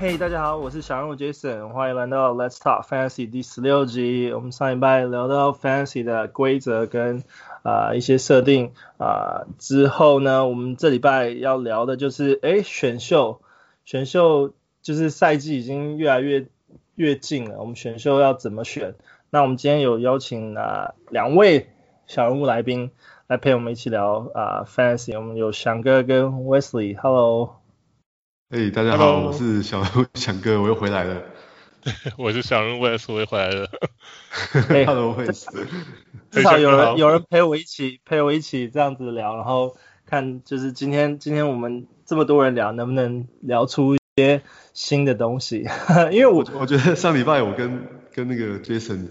嘿，大家好，我是小人物 Jason，欢迎来到 Let's Talk Fantasy 第十六集。我们上礼拜聊到 Fantasy 的规则跟啊、呃、一些设定啊、呃、之后呢，我们这礼拜要聊的就是哎选秀，选秀就是赛季已经越来越越近了，我们选秀要怎么选？那我们今天有邀请啊、呃、两位小人物来宾来陪我们一起聊啊、呃、Fantasy，我们有翔哥跟 Wesley，Hello。哎，hey, 大家好，Hello. 我是小人物翔哥，我又回来了。我是小人物 Wes，我又回来了。哈喽，Wes，至少有人有人陪我一起陪我一起这样子聊，然后看就是今天今天我们这么多人聊，能不能聊出一些新的东西？因为我我觉得上礼拜我跟跟那个 Jason。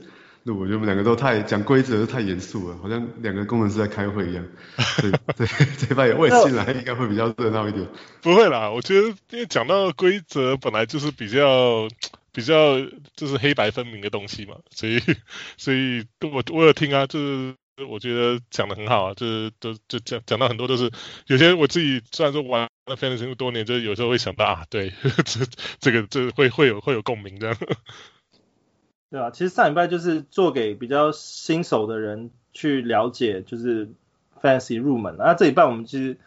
我觉得我们两个都太讲规则，都太严肃了，好像两个工程师在开会一样。对对，这边我也进来，应该会比较热闹一点。不会啦，我觉得因为讲到规则，本来就是比较比较就是黑白分明的东西嘛，所以 所以我我有听啊，就是我觉得讲的很好啊，就是都就讲讲到很多都是有些我自己虽然说玩了 Fantasy 多年，就是有时候会想到啊，对，这这个这会会有会有共鸣的。对啊，其实上礼拜就是做给比较新手的人去了解，就是 Fantasy 入门。那这礼拜我们其实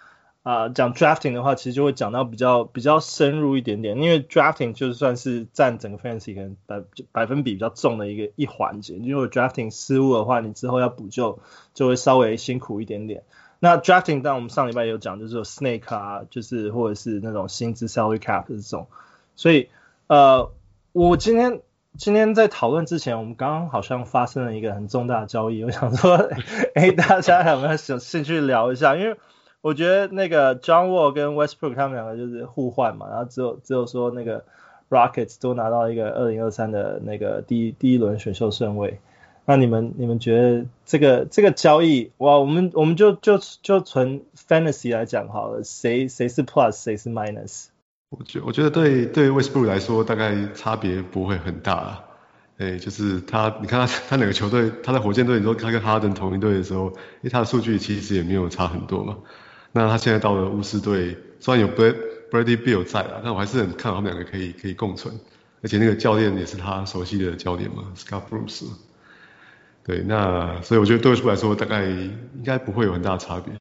啊、呃、讲 Drafting 的话，其实就会讲到比较比较深入一点点，因为 Drafting 就算是占整个 Fantasy 可能百百分比比较重的一个一环节。如果 Drafting 失误的话，你之后要补救就会稍微辛苦一点点。那 Drafting 当我们上礼拜有讲，就是有 Snake 啊，就是或者是那种薪资 Salary Cap 这种。所以呃，我今天。今天在讨论之前，我们刚刚好像发生了一个很重大的交易。我想说，哎，大家有没有兴兴趣聊一下？因为我觉得那个 John Wall 跟 Westbrook 他们两个就是互换嘛，然后只有只有说那个 Rockets 都拿到一个二零二三的那个第一第一轮选秀顺位。那你们你们觉得这个这个交易，哇，我们我们就就就纯 Fantasy 来讲好了，谁谁是 Plus，谁是 Minus？我觉我觉得对对 Westbrook 来说，大概差别不会很大啊。哎，就是他，你看他他哪个球队，他在火箭队，你说他跟哈登同一队的时候，因为他的数据其实也没有差很多嘛。那他现在到了巫师队，虽然有 Bradley Beal 在啊，但我还是很看好他们两个可以可以共存。而且那个教练也是他熟悉的教练嘛，Scott Brooks。对，那所以我觉得对 Westbrook 来说，大概应该不会有很大差别。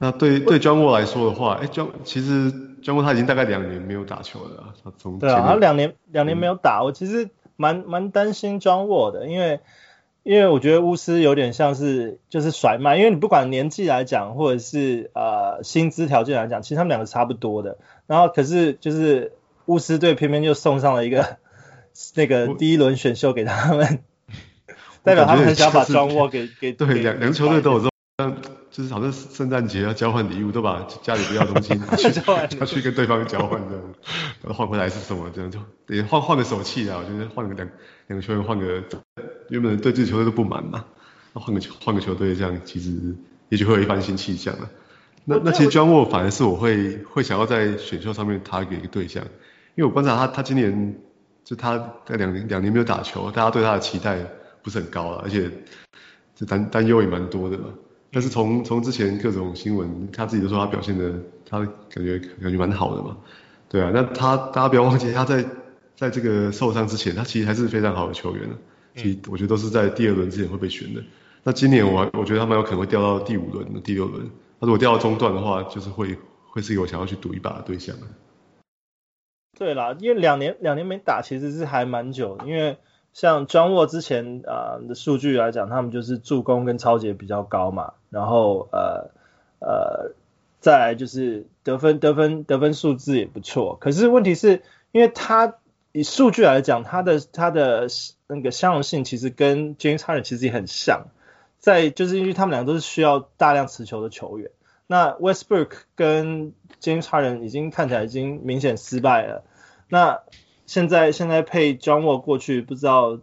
那对对 John Wall 来说的话，哎，John 其实 John 他已经大概两年没有打球了，他从对啊，他两年两年没有打，嗯、我其实蛮蛮担心 John Wall 的，因为因为我觉得巫师有点像是就是甩卖，因为你不管年纪来讲，或者是呃薪资条件来讲，其实他们两个差不多的，然后可是就是巫师队偏偏就送上了一个那个第一轮选秀给他们，代表他们很想把 John Wall 给给对两两个球队都有这种。就是好像圣诞节要交换礼物，都把家里不要东西 拿去，要去跟对方交换这样，然后换回来是什么这样就也换换个手气啊，我觉得换个两两个球员换个原本对自己球队都不满嘛，那换个球换个球队这样其实也许会有一番新气象啊。那那其实 John Wall 反而是我会会想要在选秀上面 target 一个对象，因为我观察他他今年就他在两年两年没有打球，大家对他的期待不是很高了，而且这担担忧也蛮多的嘛。但是从从之前各种新闻，他自己都说他表现的，他感觉感觉蛮好的嘛，对啊，那他大家不要忘记他在在这个受伤之前，他其实还是非常好的球员，其实我觉得都是在第二轮之前会被选的。那今年我我觉得他蛮有可能会掉到第五轮、第六轮，他如果掉到中段的话，就是会会是一个我想要去赌一把的对象。对啦，因为两年两年没打，其实是还蛮久的，因为。像 John Wall 之前啊、呃、的数据来讲，他们就是助攻跟超节比较高嘛，然后呃呃再来就是得分得分得分数字也不错。可是问题是因为他以数据来讲，他的他的那个相容性其实跟 James Harden 其实也很像，在就是因为他们两个都是需要大量持球的球员。那 Westbrook 跟 James Harden 已经看起来已经明显失败了。那现在现在配 John Wall 过去，不知道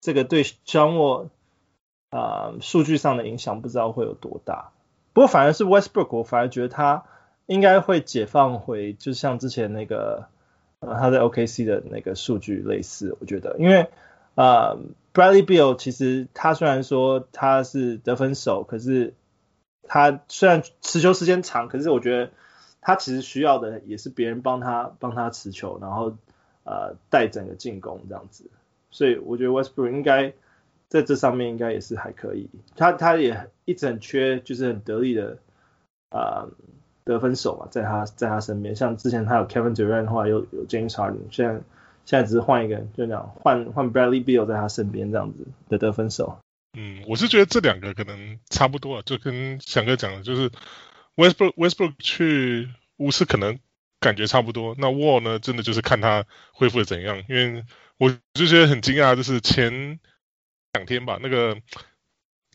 这个对 John Wall 啊数据上的影响不知道会有多大。不过反而是 Westbrook，我反而觉得他应该会解放回，就像之前那个呃他在 OKC 的那个数据类似。我觉得，因为、呃、Bradley Beal 其实他虽然说他是得分手，可是他虽然持球时间长，可是我觉得他其实需要的也是别人帮他帮他持球，然后呃带整个进攻这样子。所以我觉得 Westbrook 应该在这上面应该也是还可以。他他也一直很缺就是很得力的啊、得分手嘛，在他在他身边。像之前他有 Kevin Durant 的话，有有 James Harden，现在现在只是换一个，就这样换换 Bradley Beal 在他身边这样子的得分手。嗯，我是觉得这两个可能差不多，就跟翔哥讲的，就是 Westbrook Westbrook 去巫师可能感觉差不多。那 Wall 呢，真的就是看他恢复的怎样。因为我就觉得很惊讶，就是前两天吧，那个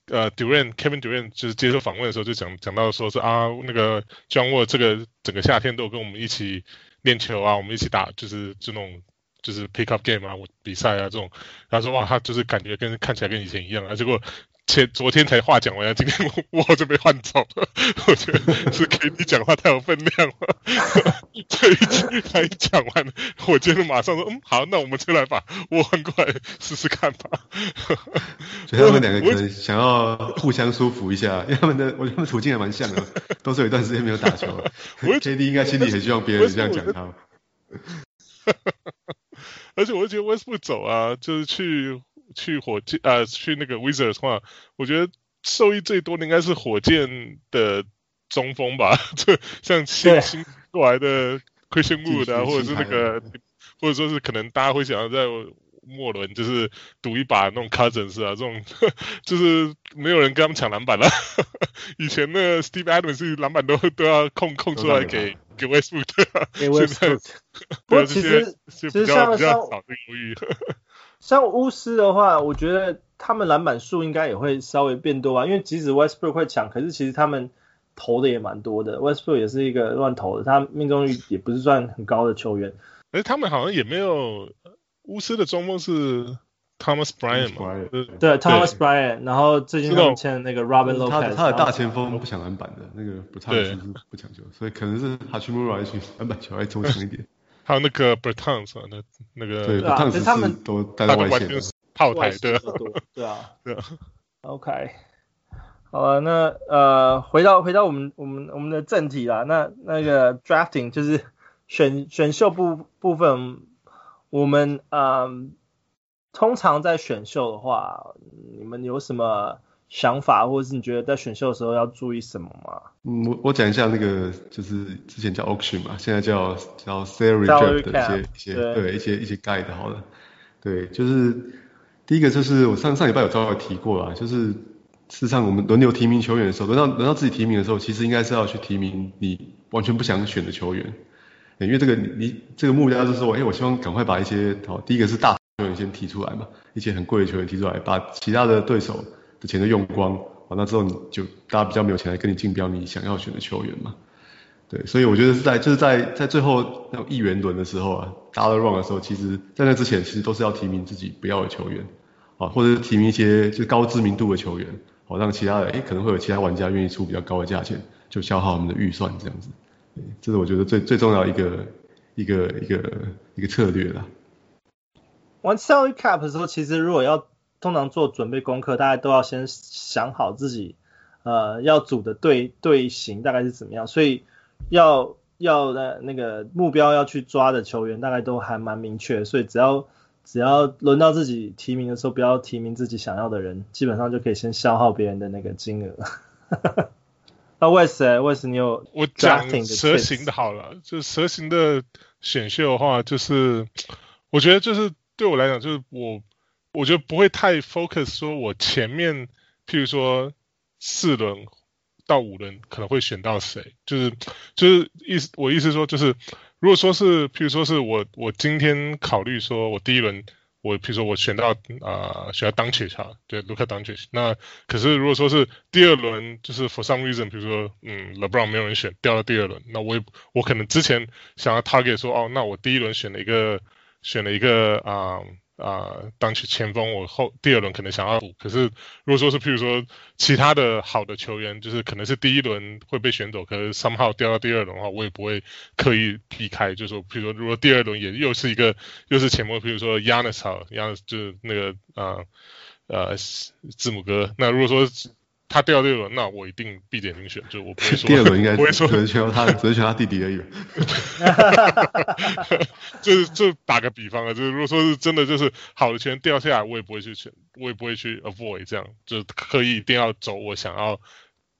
呃 Durant Kevin Durant 就是接受访问的时候就讲讲到说是啊，那个 John Wall 这个整个夏天都跟我们一起练球啊，我们一起打，就是这种。就是 pick up game 啊，我比赛啊这种，他说哇，他就是感觉跟看起来跟以前一样啊，结果前昨天才话讲完，今天我我就被换走了，我觉得是 KD 讲话太有分量了，这一句他一讲完，我今天马上说嗯好，那我们就来把我换过来试试看吧。所以他们两个可能想要互相舒服一下，因为他们的我觉得他们处境还蛮像的，都是有一段时间没有打球，KD 应该心里很希望别人这样讲他。而且我觉得 Westbrook 走啊，就是去去火箭啊、呃，去那个 Wizards 的话，我觉得受益最多的应该是火箭的中锋吧，就像新新过来的 Christian Wood 啊，或者是那个，或者说是可能大家会想要在末轮就是赌一把那种 Cousins 啊，这种 就是没有人跟他们抢篮板了。以前的 Steve Adams 是篮板都都要空空出来给。给 Westbrook 的，给 Westbrook。不过其实其实像像像巫师的话，我觉得他们篮板数应该也会稍微变多吧，因为即使 Westbrook 会抢，可是其实他们投的也蛮多的。Westbrook 也是一个乱投的，他命中率也不是算很高的球员。哎，他们好像也没有巫师的中锋是。Thomas Bryant 嘛，对，Thomas Bryant，然后最近他们签的那个 Robin Lopez，他他的大前锋不抢篮板的，那个不差就是不抢球，所以可能是 Hachimura 去篮板球还中强一点。还有那个 Bertans 那那个对，Bertans 他们都带在外线，炮台对对啊，对啊，OK，好了，那呃，回到回到我们我们我们的正题啦，那那个 Drafting 就是选选秀部部分，我们嗯。通常在选秀的话，你们有什么想法，或者是你觉得在选秀的时候要注意什么吗？嗯，我我讲一下那个，就是之前叫 auction 嘛，现在叫叫 salary draft 的一些一些对，对一些一些 guide 好了。对，就是第一个就是我上上礼拜有稍微提过啦，就是事实上我们轮流提名球员的时候，轮到轮到自己提名的时候，其实应该是要去提名你完全不想选的球员，因为这个你这个目标就是说，哎，我希望赶快把一些好，第一个是大。球员先提出来嘛，一些很贵的球员提出来，把其他的对手的钱都用光，完了之后你就大家比较没有钱来跟你竞标你想要选的球员嘛。对，所以我觉得是在就是在在最后那种一元轮的时候啊，大家都 run 的时候，其实在那之前其实都是要提名自己不要的球员，啊，或者是提名一些就是高知名度的球员，好让其他的诶可能会有其他玩家愿意出比较高的价钱，就消耗我们的预算这样子。对，这是我觉得最最重要一个一个一个一个策略啦。玩 salary cap 的时候，其实如果要通常做准备功课，大家都要先想好自己呃要组的队队形大概是怎么样，所以要要的那个目标要去抓的球员大概都还蛮明确，所以只要只要轮到自己提名的时候，不要提名自己想要的人，基本上就可以先消耗别人的那个金额。那 Wes，Wes 你有我讲蛇形的好了，就蛇形的选秀的话，就是我觉得就是。对我来讲，就是我，我觉得不会太 focus，说我前面，譬如说四轮到五轮可能会选到谁，就是就是意思，我意思说就是，如果说是譬如说是我我今天考虑说我第一轮我譬如说我选到啊、呃、选到 Doncic 哈，对，Luka Doncic，那可是如果说是第二轮就是 for some reason，比如说嗯 LeBron 没有人选掉到第二轮，那我也我可能之前想要 target 说哦，那我第一轮选了一个。选了一个啊啊，当去前锋，我后第二轮可能想要补。可是如果说是譬如说其他的好的球员，就是可能是第一轮会被选走，可是 somehow 掉到第二轮的话，我也不会刻意避开。就是说，譬如说如果第二轮也又是一个又是前锋，譬如说 Giannis 好，Giannis 就是那个啊呃字母哥。那如果说他掉六轮，那我一定闭着眼睛选，就我不会说。第二轮应该 不会说只能选他，只能选 他弟弟而已。就是就打个比方啊，就是如果说是真的，就是好的球员掉下来，我也不会去选，我也不会去 avoid 这样，就刻意一定要走我想要，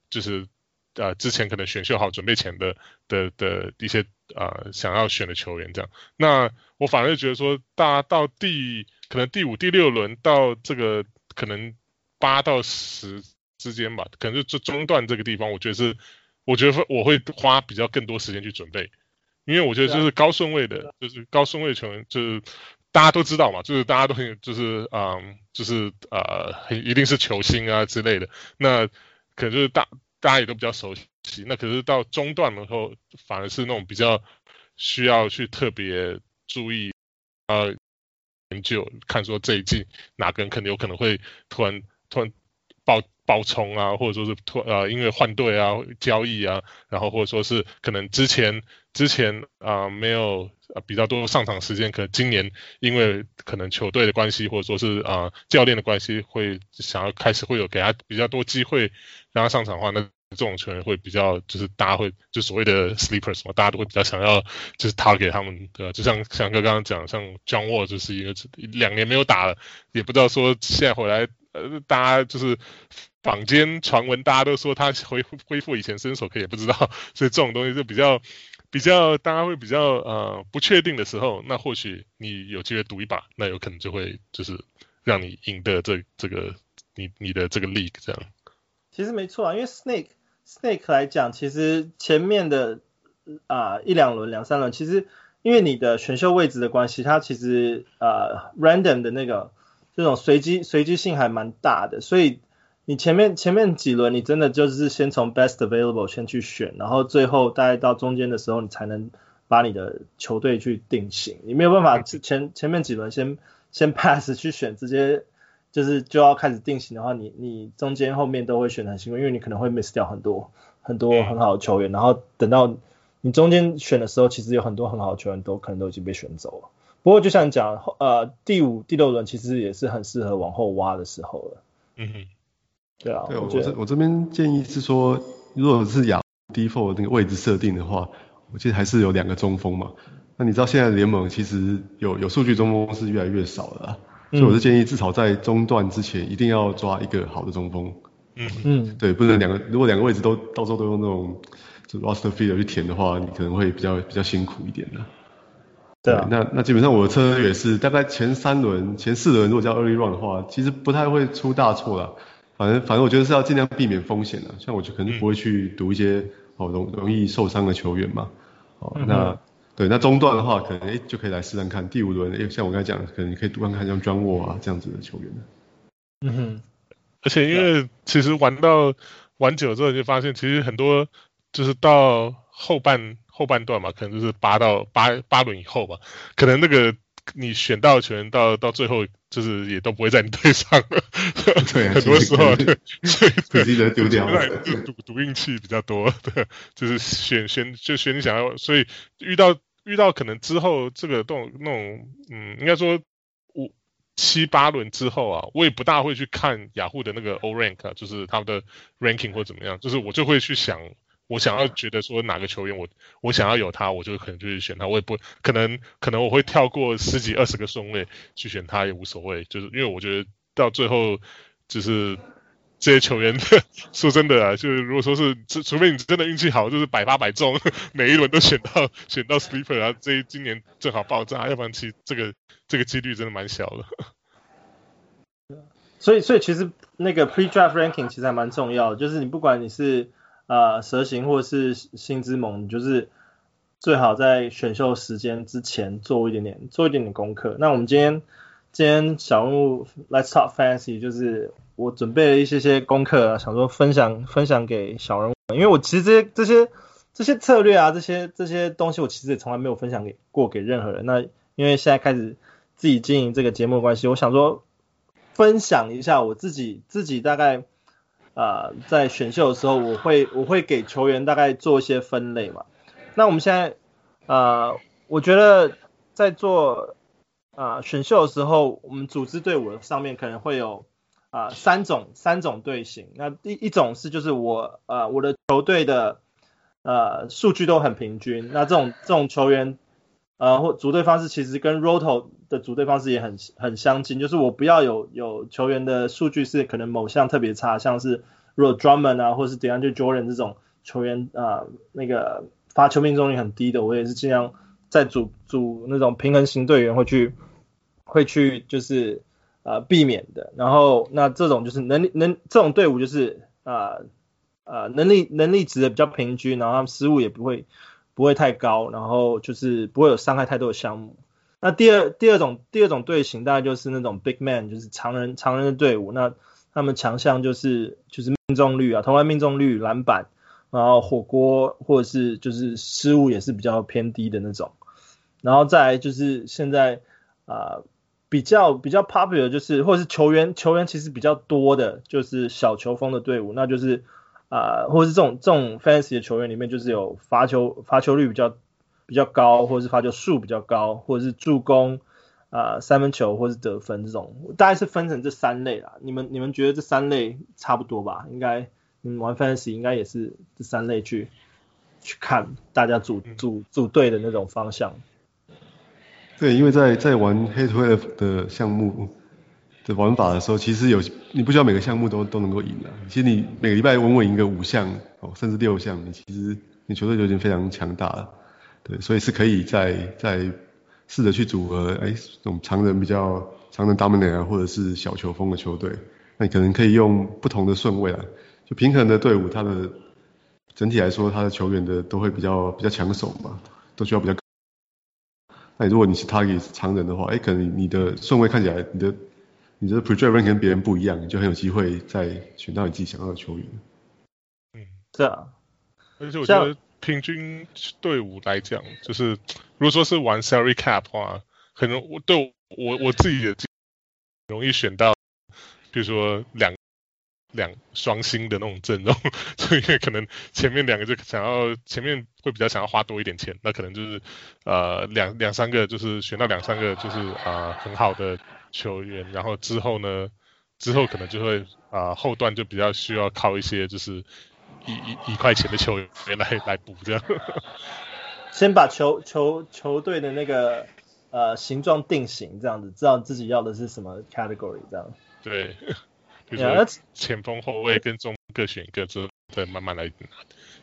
就是呃之前可能选秀好准备前的的的一些呃想要选的球员这样。那我反而觉得说，大家到第可能第五、第六轮到这个可能八到十。之间吧，可能就这中段这个地方，我觉得是，我觉得我会花比较更多时间去准备，因为我觉得就是高顺位的，就是高顺位球员，就是大家都知道嘛，就是大家都很就是嗯，就是呃，一定是球星啊之类的，那可能就是大大家也都比较熟悉，那可是到中段的时候，反而是那种比较需要去特别注意呃研究，看说这一季哪个人可能有可能会突然突然爆。爆冲啊，或者说是突呃，因为换队啊、交易啊，然后或者说是可能之前之前啊、呃、没有呃比较多上场时间，可能今年因为可能球队的关系，或者说是啊、呃、教练的关系，会想要开始会有给他比较多机会让他上场的话，那这种球员会比较就是大家会就所谓的 sleepers 嘛，大家都会比较想要就是 target 他们的，就像翔哥刚刚讲，像 John Wall 就是一个两年没有打了，也不知道说现在回来呃大家就是。坊间传闻，大家都说他恢恢复以前身手，可也不知道，所以这种东西就比较比较，大家会比较呃不确定的时候，那或许你有机会赌一把，那有可能就会就是让你赢得这这个你你的这个 leak 这样。其实没错啊，因为 Snake Snake 来讲，其实前面的啊、一两轮两三轮，其实因为你的选秀位置的关系，它其实呃 random 的那个这种随机随机性还蛮大的，所以。你前面前面几轮，你真的就是先从 best available 先去选，然后最后大概到中间的时候，你才能把你的球队去定型。你没有办法前前面几轮先先 pass 去选，直接就是就要开始定型的话，你你中间后面都会选得很辛苦，因为你可能会 miss 掉很多很多很好的球员，然后等到你中间选的时候，其实有很多很好的球员都可能都已经被选走了。不过就像你讲，呃，第五、第六轮其实也是很适合往后挖的时候了。嗯哼。对啊，对我这我这边建议是说，如果是亚 default 那个位置设定的话，我记得还是有两个中锋嘛。那你知道现在联盟其实有有数据中锋是越来越少了所以我是建议至少在中段之前一定要抓一个好的中锋。嗯嗯，对，不能两个，如果两个位置都到时候都用那种就 roster filler 去填的话，你可能会比较比较辛苦一点的。对啊，那那基本上我的策略也是大概前三轮、前四轮如果叫 early run 的话，其实不太会出大错啦。反正反正我觉得是要尽量避免风险的，像我就肯定不会去赌一些哦容容易受伤的球员嘛。哦，嗯、那对那中段的话，可能就可以来试试看第五轮，诶、欸、像我刚才讲，可能你可以赌看看像 John Wall 啊这样子的球员。嗯哼，而且因为其实玩到玩久之后，就发现其实很多就是到后半后半段嘛，可能就是八到八八轮以后吧，可能那个。你选到的球员到到最后就是也都不会在你队上了，对，很多时候对，所以自己丢掉了，就赌赌运气比较多，对，就是选选就选你想要，所以遇到遇到可能之后这个动那种嗯，应该说五七八轮之后啊，我也不大会去看雅虎的那个 O rank，就是他们的 ranking 或怎么样，就是我就会去想。我想要觉得说哪个球员我我想要有他，我就可能就去选他。我也不可能可能我会跳过十几二十个顺位去选他也无所谓，就是因为我觉得到最后就是这些球员 说真的啊，就是如果说是除非你真的运气好，就是百发百中，每一轮都选到选到 sleeper 啊，这今年正好爆炸，要不然其实这个这个几率真的蛮小的。所以所以其实那个 pre-draft ranking 其实还蛮重要的，就是你不管你是。啊，蛇形或是星之盟，就是最好在选秀时间之前做一点点，做一点点功课。那我们今天今天小人物 Let's Talk Fantasy，就是我准备了一些些功课，想说分享分享给小人物，因为我其实这些这些这些策略啊，这些这些东西，我其实也从来没有分享给过给任何人。那因为现在开始自己经营这个节目的关系，我想说分享一下我自己自己大概。呃，在选秀的时候，我会我会给球员大概做一些分类嘛。那我们现在，呃，我觉得在做啊、呃、选秀的时候，我们组织队伍上面可能会有啊、三种三种队形。那第一,一种是就是我呃我的球队的呃数据都很平均，那这种这种球员呃或组队方式其实跟 Roto 的组队方式也很很相近，就是我不要有有球员的数据是可能某项特别差，像是如果 Drummond 啊或是 DeAndre Jordan 这种球员啊、那个发球命中率很低的，我也是尽量在组组那种平衡型队员会去会去就是呃避免的。然后那这种就是能力能这种队伍就是啊呃，能力能力值的比较平均，然后他们失误也不会不会太高，然后就是不会有伤害太多的项目。那第二第二种第二种队形大概就是那种 big man，就是常人常人的队伍。那他们强项就是就是命中率啊，投篮命中率、篮板，然后火锅或者是就是失误也是比较偏低的那种。然后再来就是现在啊、比较比较 popular 就是或者是球员球员其实比较多的就是小球风的队伍，那就是、呃、或者是这种这种 fantasy 的球员里面就是有罚球罚球率比较。比较高，或者是罚球数比较高，或者是助攻啊、呃、三分球，或者是得分这种，大概是分成这三类啦。你们你们觉得这三类差不多吧？应该你们玩 fantasy 应该也是这三类去去看大家组组组队的那种方向。对，因为在在玩 head to head 的项目的玩法的时候，其实有你不需要每个项目都都能够赢的。其实你每个礼拜稳稳赢个五项哦，甚至六项，你其实你球队就已经非常强大了。对，所以是可以再再试着去组合，哎，这种长人比较长人 dominant 啊，或者是小球风的球队，那你可能可以用不同的顺位啊，就平衡的队伍，它的整体来说，它的球员的都会比较比较抢手嘛，都需要比较。那如果你是 target 常人的话，哎，可能你的顺位看起来，你的你的 project rank 跟别人不一样，你就很有机会再选到你自己想要的球员。嗯，是啊，而且我觉得。平均队伍来讲，就是如果说是玩 salary cap 的话，可能我对我我自己也容易选到，比如说两两双星的那种阵容，所以可能前面两个就想要前面会比较想要花多一点钱，那可能就是呃两两三个就是选到两三个就是啊、呃、很好的球员，然后之后呢之后可能就会啊、呃、后段就比较需要靠一些就是。一一一块钱的球员来来补这样，先把球球球队的那个呃形状定型，这样子知道自己要的是什么 category 这样。对，比如说前锋后卫跟中各选一个，之后再慢慢来拿，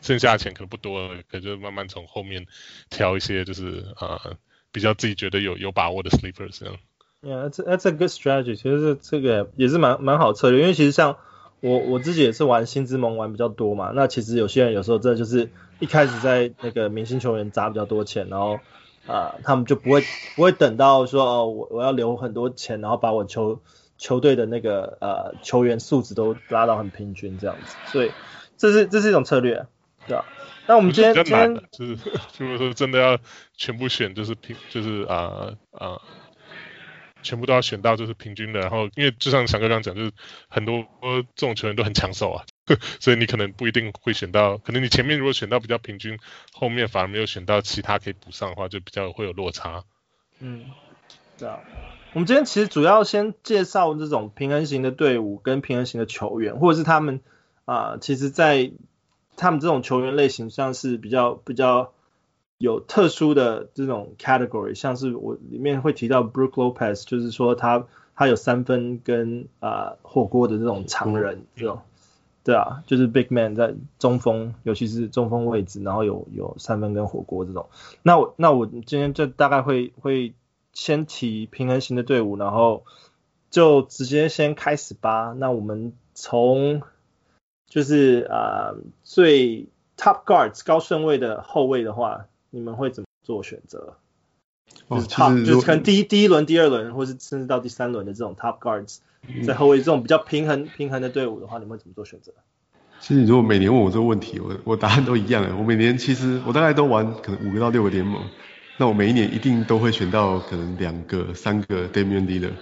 剩下的钱可能不多了，可就慢慢从后面挑一些就是呃比较自己觉得有有把握的 sleepers 这样。Yeah, that's that's a good strategy。其实这个也是蛮蛮好策略，因为其实像。我我自己也是玩新之盟玩比较多嘛，那其实有些人有时候真的就是一开始在那个明星球员砸比较多钱，然后啊、呃、他们就不会不会等到说哦我我要留很多钱，然后把我球球队的那个呃球员素质都拉到很平均这样子，所以这是这是一种策略，对吧？那我们今天今天就是 如果说真的要全部选就是平就是啊啊。呃呃全部都要选到就是平均的，然后因为就像翔哥刚刚讲，就是很多这种球员都很抢手啊，所以你可能不一定会选到，可能你前面如果选到比较平均，后面反而没有选到其他可以补上的话，就比较会有落差。嗯，对啊。我们今天其实主要先介绍这种平衡型的队伍跟平衡型的球员，或者是他们啊、其实在他们这种球员类型上是比较比较。有特殊的这种 category，像是我里面会提到 Brook Lopez，就是说他他有三分跟啊、呃、火锅的这种常人，这种对啊，就是 big man 在中锋，尤其是中锋位置，然后有有三分跟火锅这种。那我那我今天就大概会会先提平衡型的队伍，然后就直接先开始吧。那我们从就是啊、呃、最 top guards 高顺位的后卫的话。你们会怎么做选择？哦，就是 top，就是可能第一第一轮、第二轮，或是甚至到第三轮的这种 top guards，在后卫这种比较平衡平衡的队伍的话，你们会怎么做选择？其实你如果每年问我这个问题，我我答案都一样的。我每年其实我大概都玩可能五个到六个联盟，那我每一年一定都会选到可能两个、三个 Damian Lillard。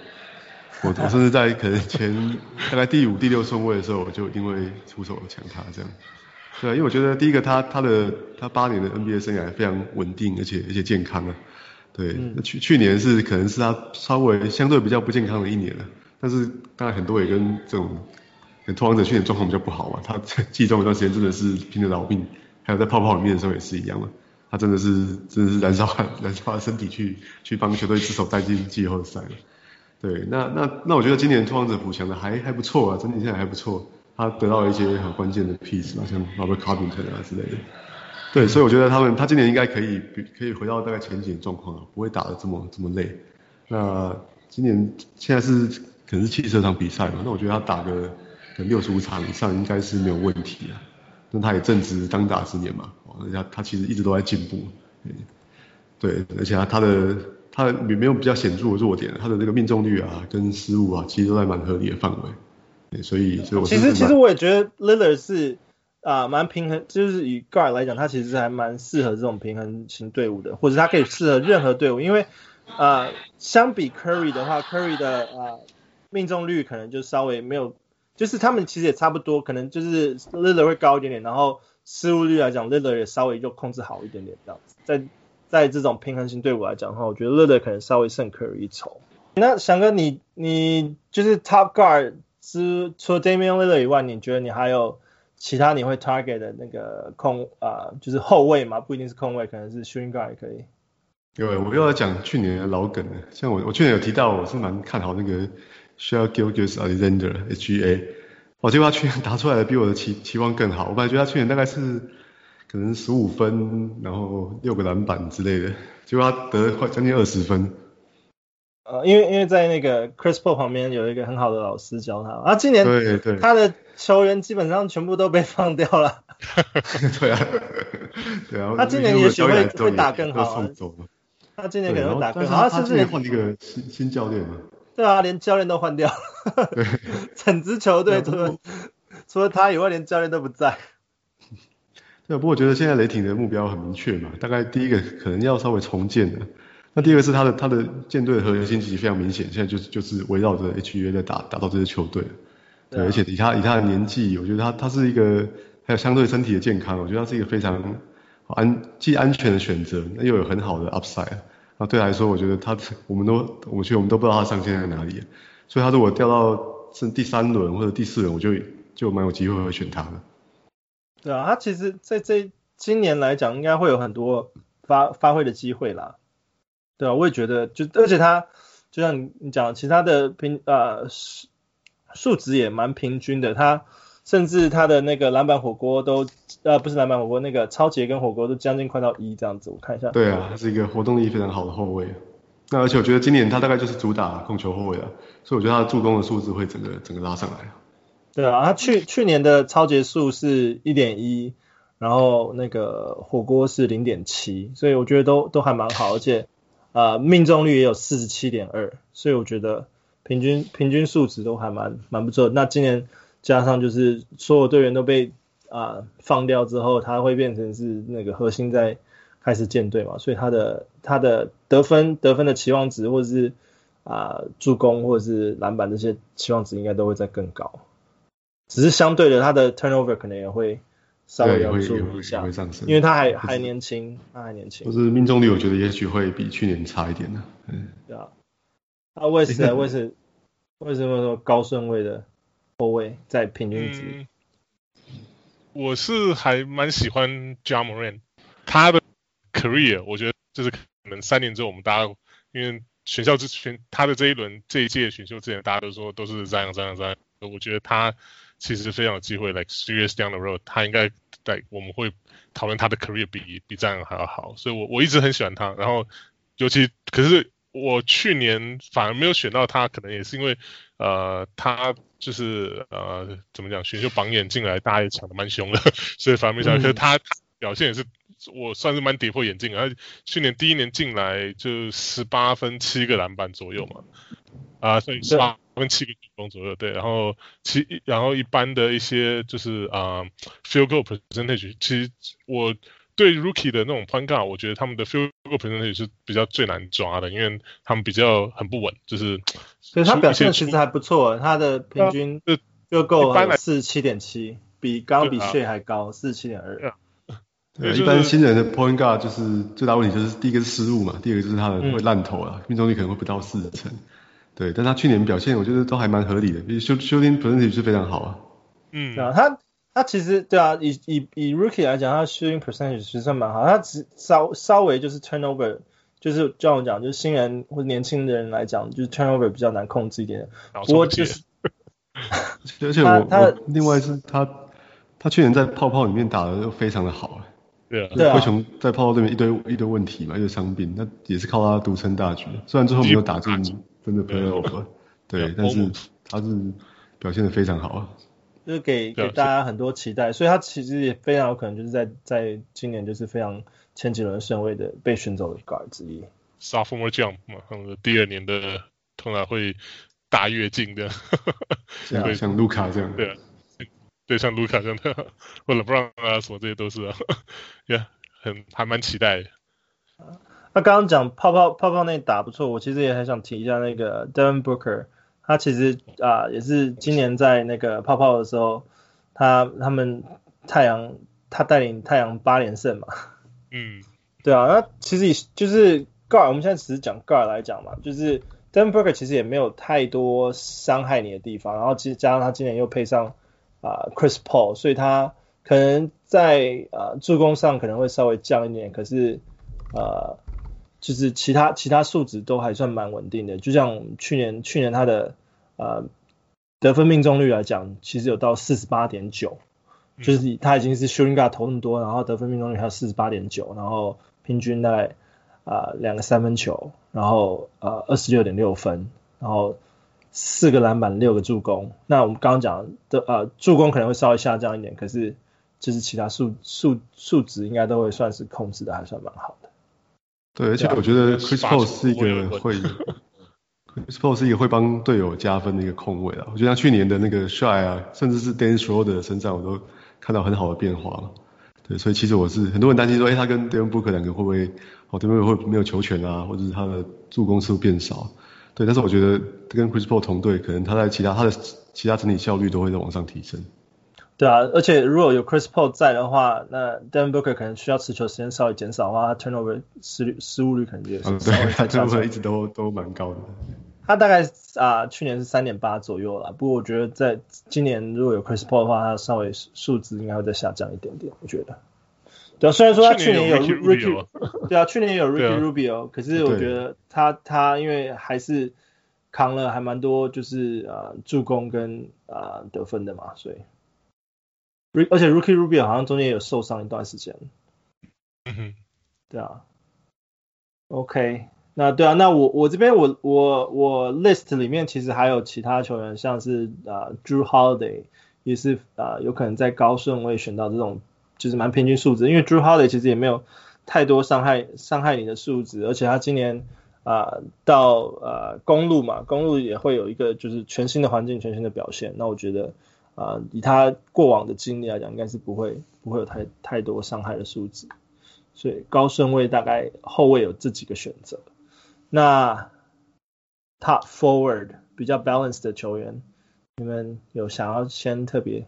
我我甚至在可能前 大概第五、第六顺位的时候，我就一定会出手抢他这样。对，因为我觉得第一个他他的他八年的 NBA 生涯非常稳定，而且而且健康啊。对，那去、嗯、去年是可能是他稍微相对比较不健康的一年了。但是当然很多也跟这种跟拓荒者去年状况比较不好嘛，他在季中一段时间真的是拼了老命，还有在泡泡里面的时候也是一样嘛，他真的是真的是燃烧 燃烧身体去去帮球队之手带进季后赛了。对，那那那我觉得今年拓荒者补强的还还不错啊，整体现在还不错，他得到了一些很关键的 piece 嘛，像 Robert Covington 啊之类的。对，所以我觉得他们他今年应该可以可以回到大概前几年状况了，不会打得这么这么累。那今年现在是可能是七十场比赛嘛，那我觉得他打个可能六十五场以上应该是没有问题的。那他也正值当打之年嘛，而且他他其实一直都在进步。对，而且他他的他也没有比较显著的弱点，他的这个命中率啊跟失误啊其实都在蛮合理的范围。对，所以所以我其实其实我也觉得 Lillard 是。啊，蛮平衡，就是以 guard 来讲，他其实还蛮适合这种平衡型队伍的，或者他可以适合任何队伍，因为啊，相比 Curry 的话，Curry 的啊命中率可能就稍微没有，就是他们其实也差不多，可能就是 Lillard 会高一点点，然后失误率来讲，Lillard 也稍微就控制好一点点这样子，在在这种平衡型队伍来讲的话，我觉得 Lillard 可能稍微胜 Curry 一筹。那翔哥你，你你就是 Top guard 是除了 Damian Lillard 以外，你觉得你还有？其他你会 target 的那个控啊、就是后卫嘛，不一定是控卫，可能是 shooting guard 也可以。对，我又要讲去年的老梗了。像我，我去年有提到，我是蛮看好那个 Shai Gilgeous-Alexander HGA。我结果他去年打出来的比我的期期望更好。我本来觉得他去年大概是可能十五分，然后六个篮板之类的，结果他得快将近二十分。呃，因为因为在那个 Chris Paul 旁边有一个很好的老师教他，啊，今年对对他的球员基本上全部都被放掉了。对啊，对啊。他今年也许会会打更好。他今年可能会打更好。他今年换一个新新教练嘛？对啊，连教练都换掉了。对，整支球队除了除了他以外，连教练都不在。对，不过我觉得现在雷霆的目标很明确嘛，大概第一个可能要稍微重建的。那第二个是他的他的舰队的核心其实非常明显，现在就是就是围绕着 H U A 在打打到这支球队，对，而且以他以他的年纪，我觉得他他是一个还有相对身体的健康，我觉得他是一个非常安既安全的选择，那又有很好的 upside，那对他来说，我觉得他我们都我觉得我们都不知道他上限在哪里，所以他如果掉到是第三轮或者第四轮，我就就蛮有机会会选他的。对啊，他其实在这今年来讲，应该会有很多发发挥的机会啦。对啊，我也觉得，就而且他就像你讲，其他的平呃数数值也蛮平均的，他甚至他的那个篮板火锅都呃不是篮板火锅，那个抄截跟火锅都将近快到一这样子，我看一下。对啊，他是一个活动力非常好的后卫。那而且我觉得今年他大概就是主打控球后卫了，所以我觉得他的助攻的数字会整个整个拉上来。对啊，他去去年的抄截数是一点一，然后那个火锅是零点七，所以我觉得都都还蛮好，而且。啊、命中率也有四十七点二，所以我觉得平均平均数值都还蛮蛮不错。那今年加上就是所有队员都被啊、放掉之后，他会变成是那个核心在开始建队嘛，所以他的他的得分得分的期望值，或者是啊、助攻或者是篮板这些期望值应该都会再更高。只是相对的，他的 turnover 可能也会。稍微要注意一下，因为他还还年轻，他还年轻。就是命中率，我觉得也许会比去年差一点呢。嗯，对啊。啊，为什么？为什么？为什么说高顺位的后卫在平均值？嗯，我是还蛮喜欢 Ja Morant，他的 career，我觉得就是可能三年之后我们大家因为选秀之前他的这一轮这一届选秀之前大家都说都是这样这样这样，我觉得他其实非常有机会，like serious down the road，他应该。对，我们会讨论他的 career 比比这样还要好，所以我我一直很喜欢他。然后，尤其可是我去年反而没有选到他，可能也是因为呃，他就是呃，怎么讲，选秀榜眼进来，大家也抢的蛮凶的，所以反而没想到。可是他表现也是我算是蛮跌破眼镜。而去年第一年进来就十八分七个篮板左右嘛，啊、呃，所以十八。分七个助攻左右，对，然后其然后一般的一些就是啊、呃、field goal percentage，其实我对 rookie 的那种 point guard，我觉得他们的 field goal percentage 是比较最难抓的，因为他们比较很不稳，就是。所以他表现其实还不错，他的平均 field goal 四十七点七，比刚刚比 Shai 还高，四十七点二。对，一般新人的 point guard 就是最大问题就是第一个是失误嘛，第二个就是他的会烂投啊，命中率可能会不到四成。对，但他去年表现我觉得都还蛮合理的，比如 shooting percentage 是非常好啊。嗯，对啊，他他其实对啊，以以以 rookie 来讲，他 shooting percentage 其实算蛮好，他只稍稍微就是 turnover，就是就像我讲，就是新人或者年轻的人来讲，就是 turnover 比较难控制一点。不过就是，而且我他另外是他他去年在泡泡里面打的都非常的好啊。对啊，灰熊在泡泡这边一堆一堆问题嘛，一堆伤病，那也是靠他独撑大局。虽然最后没有打进真的 playoff，对，但是他是表现的非常好啊。就是给给大家很多期待，所以他其实也非常有可能就是在在今年就是非常前几轮顺位的被选走的 guard 之一。Sophomore jump 嘛，第二年的通常会大跃进的，像像卢卡这样。对啊。对，像卢卡这样的，或者 LeBron 啊，什么这些都是啊，也、yeah, 很还蛮期待的。他刚刚讲泡泡泡泡那打不错，我其实也很想提一下那个 Devin Booker，他其实啊、呃、也是今年在那个泡泡的时候，他他们太阳他带领太阳八连胜嘛。嗯，对啊，那其实就是 Guard，我们现在只是讲 Guard 来讲嘛，就是 Devin Booker 其实也没有太多伤害你的地方，然后其实加上他今年又配上。啊、uh,，Chris Paul，所以他可能在呃助攻上可能会稍微降一点，可是呃就是其他其他数值都还算蛮稳定的。就像去年去年他的呃得分命中率来讲，其实有到四十八点九，就是他已经是 shooting guard 投那么多，然后得分命中率还有四十八点九，然后平均大概啊两个三分球，然后呃二十六点六分，然后。四个篮板，六个助攻。那我们刚刚讲的呃，助攻可能会稍微下降一点，可是就是其他数数数值应该都会算是控制的还算蛮好的。对，而且我觉得 Chris Paul 是一个会，Chris Paul 是一个会帮队友加分的一个控卫啊。我觉得像去年的那个 Shai 啊，甚至是 Dennis Schroeder 的身上，我都看到很好的变化了。对，所以其实我是很多人担心说，哎，他跟 Devin Booker 两个会不会哦，Devin Booker 会没有球权啊，或者是他的助攻次数变少。对，但是我觉得跟 Chris Paul 同队，可能他在其他他的其他整体效率都会在往上提升。对啊，而且如果有 Chris Paul 在的话，那 Devin Booker 可能需要持球时间稍微减少的话，他 turnover 失率失误率可能也是。嗯，对，他 turnover 一直都都蛮高的。他大概啊，去年是三点八左右了，不过我觉得在今年如果有 Chris Paul 的话，他稍微数值应该会再下降一点点，我觉得。对啊，虽然说他去年有 Ricky，对啊，去年有 Ricky Rubio，可是我觉得他他因为还是扛了还蛮多，就是呃助攻跟呃得分的嘛，所以，而且 Rookie Rubio 好像中间也有受伤一段时间。嗯哼，对啊。OK，那对啊，那我我这边我我我 list 里面其实还有其他球员，像是啊、呃、Jrue Holiday 也是啊、呃、有可能在高顺位选到这种。就是蛮平均数值，因为 Drew Holiday 其实也没有太多伤害伤害你的数值，而且他今年啊、呃、到呃公路嘛，公路也会有一个就是全新的环境、全新的表现。那我觉得啊、以他过往的经历来讲，应该是不会不会有太太多伤害的数值。所以高顺位大概后卫有这几个选择。那 Top Forward 比较 Balanced 的球员，你们有想要先特别？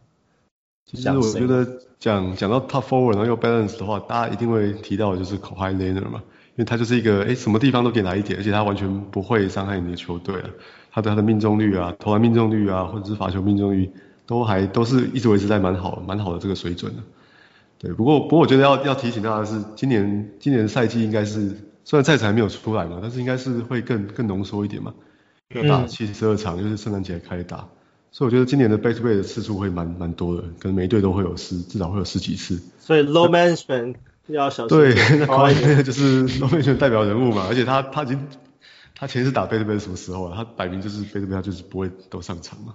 其实我觉得讲讲到 top forward 然后又 balance 的话，大家一定会提到的就是 Kawhi Leonard 嘛，因为他就是一个哎什么地方都可以来一点，而且他完全不会伤害你的球队啊，他的他的命中率啊，投篮命中率啊，或者是罚球命中率都还都是一直维持在蛮好蛮好的这个水准的。对，不过不过我觉得要要提醒大家的是，今年今年的赛季应该是虽然赛程还没有出来嘛，但是应该是会更更浓缩一点嘛，要打七十二场，就是圣诞节开打。所以我觉得今年的 back to back 的次数会蛮蛮多的，可能每一队都会有十，至少会有十几次。所以 load management 要小心。对，那 Kawhi 就是 load management 代表人物嘛，而且他他已经他前一次打 back to back 什么时候啊？他摆明就是 back to back 他就是不会都上场嘛。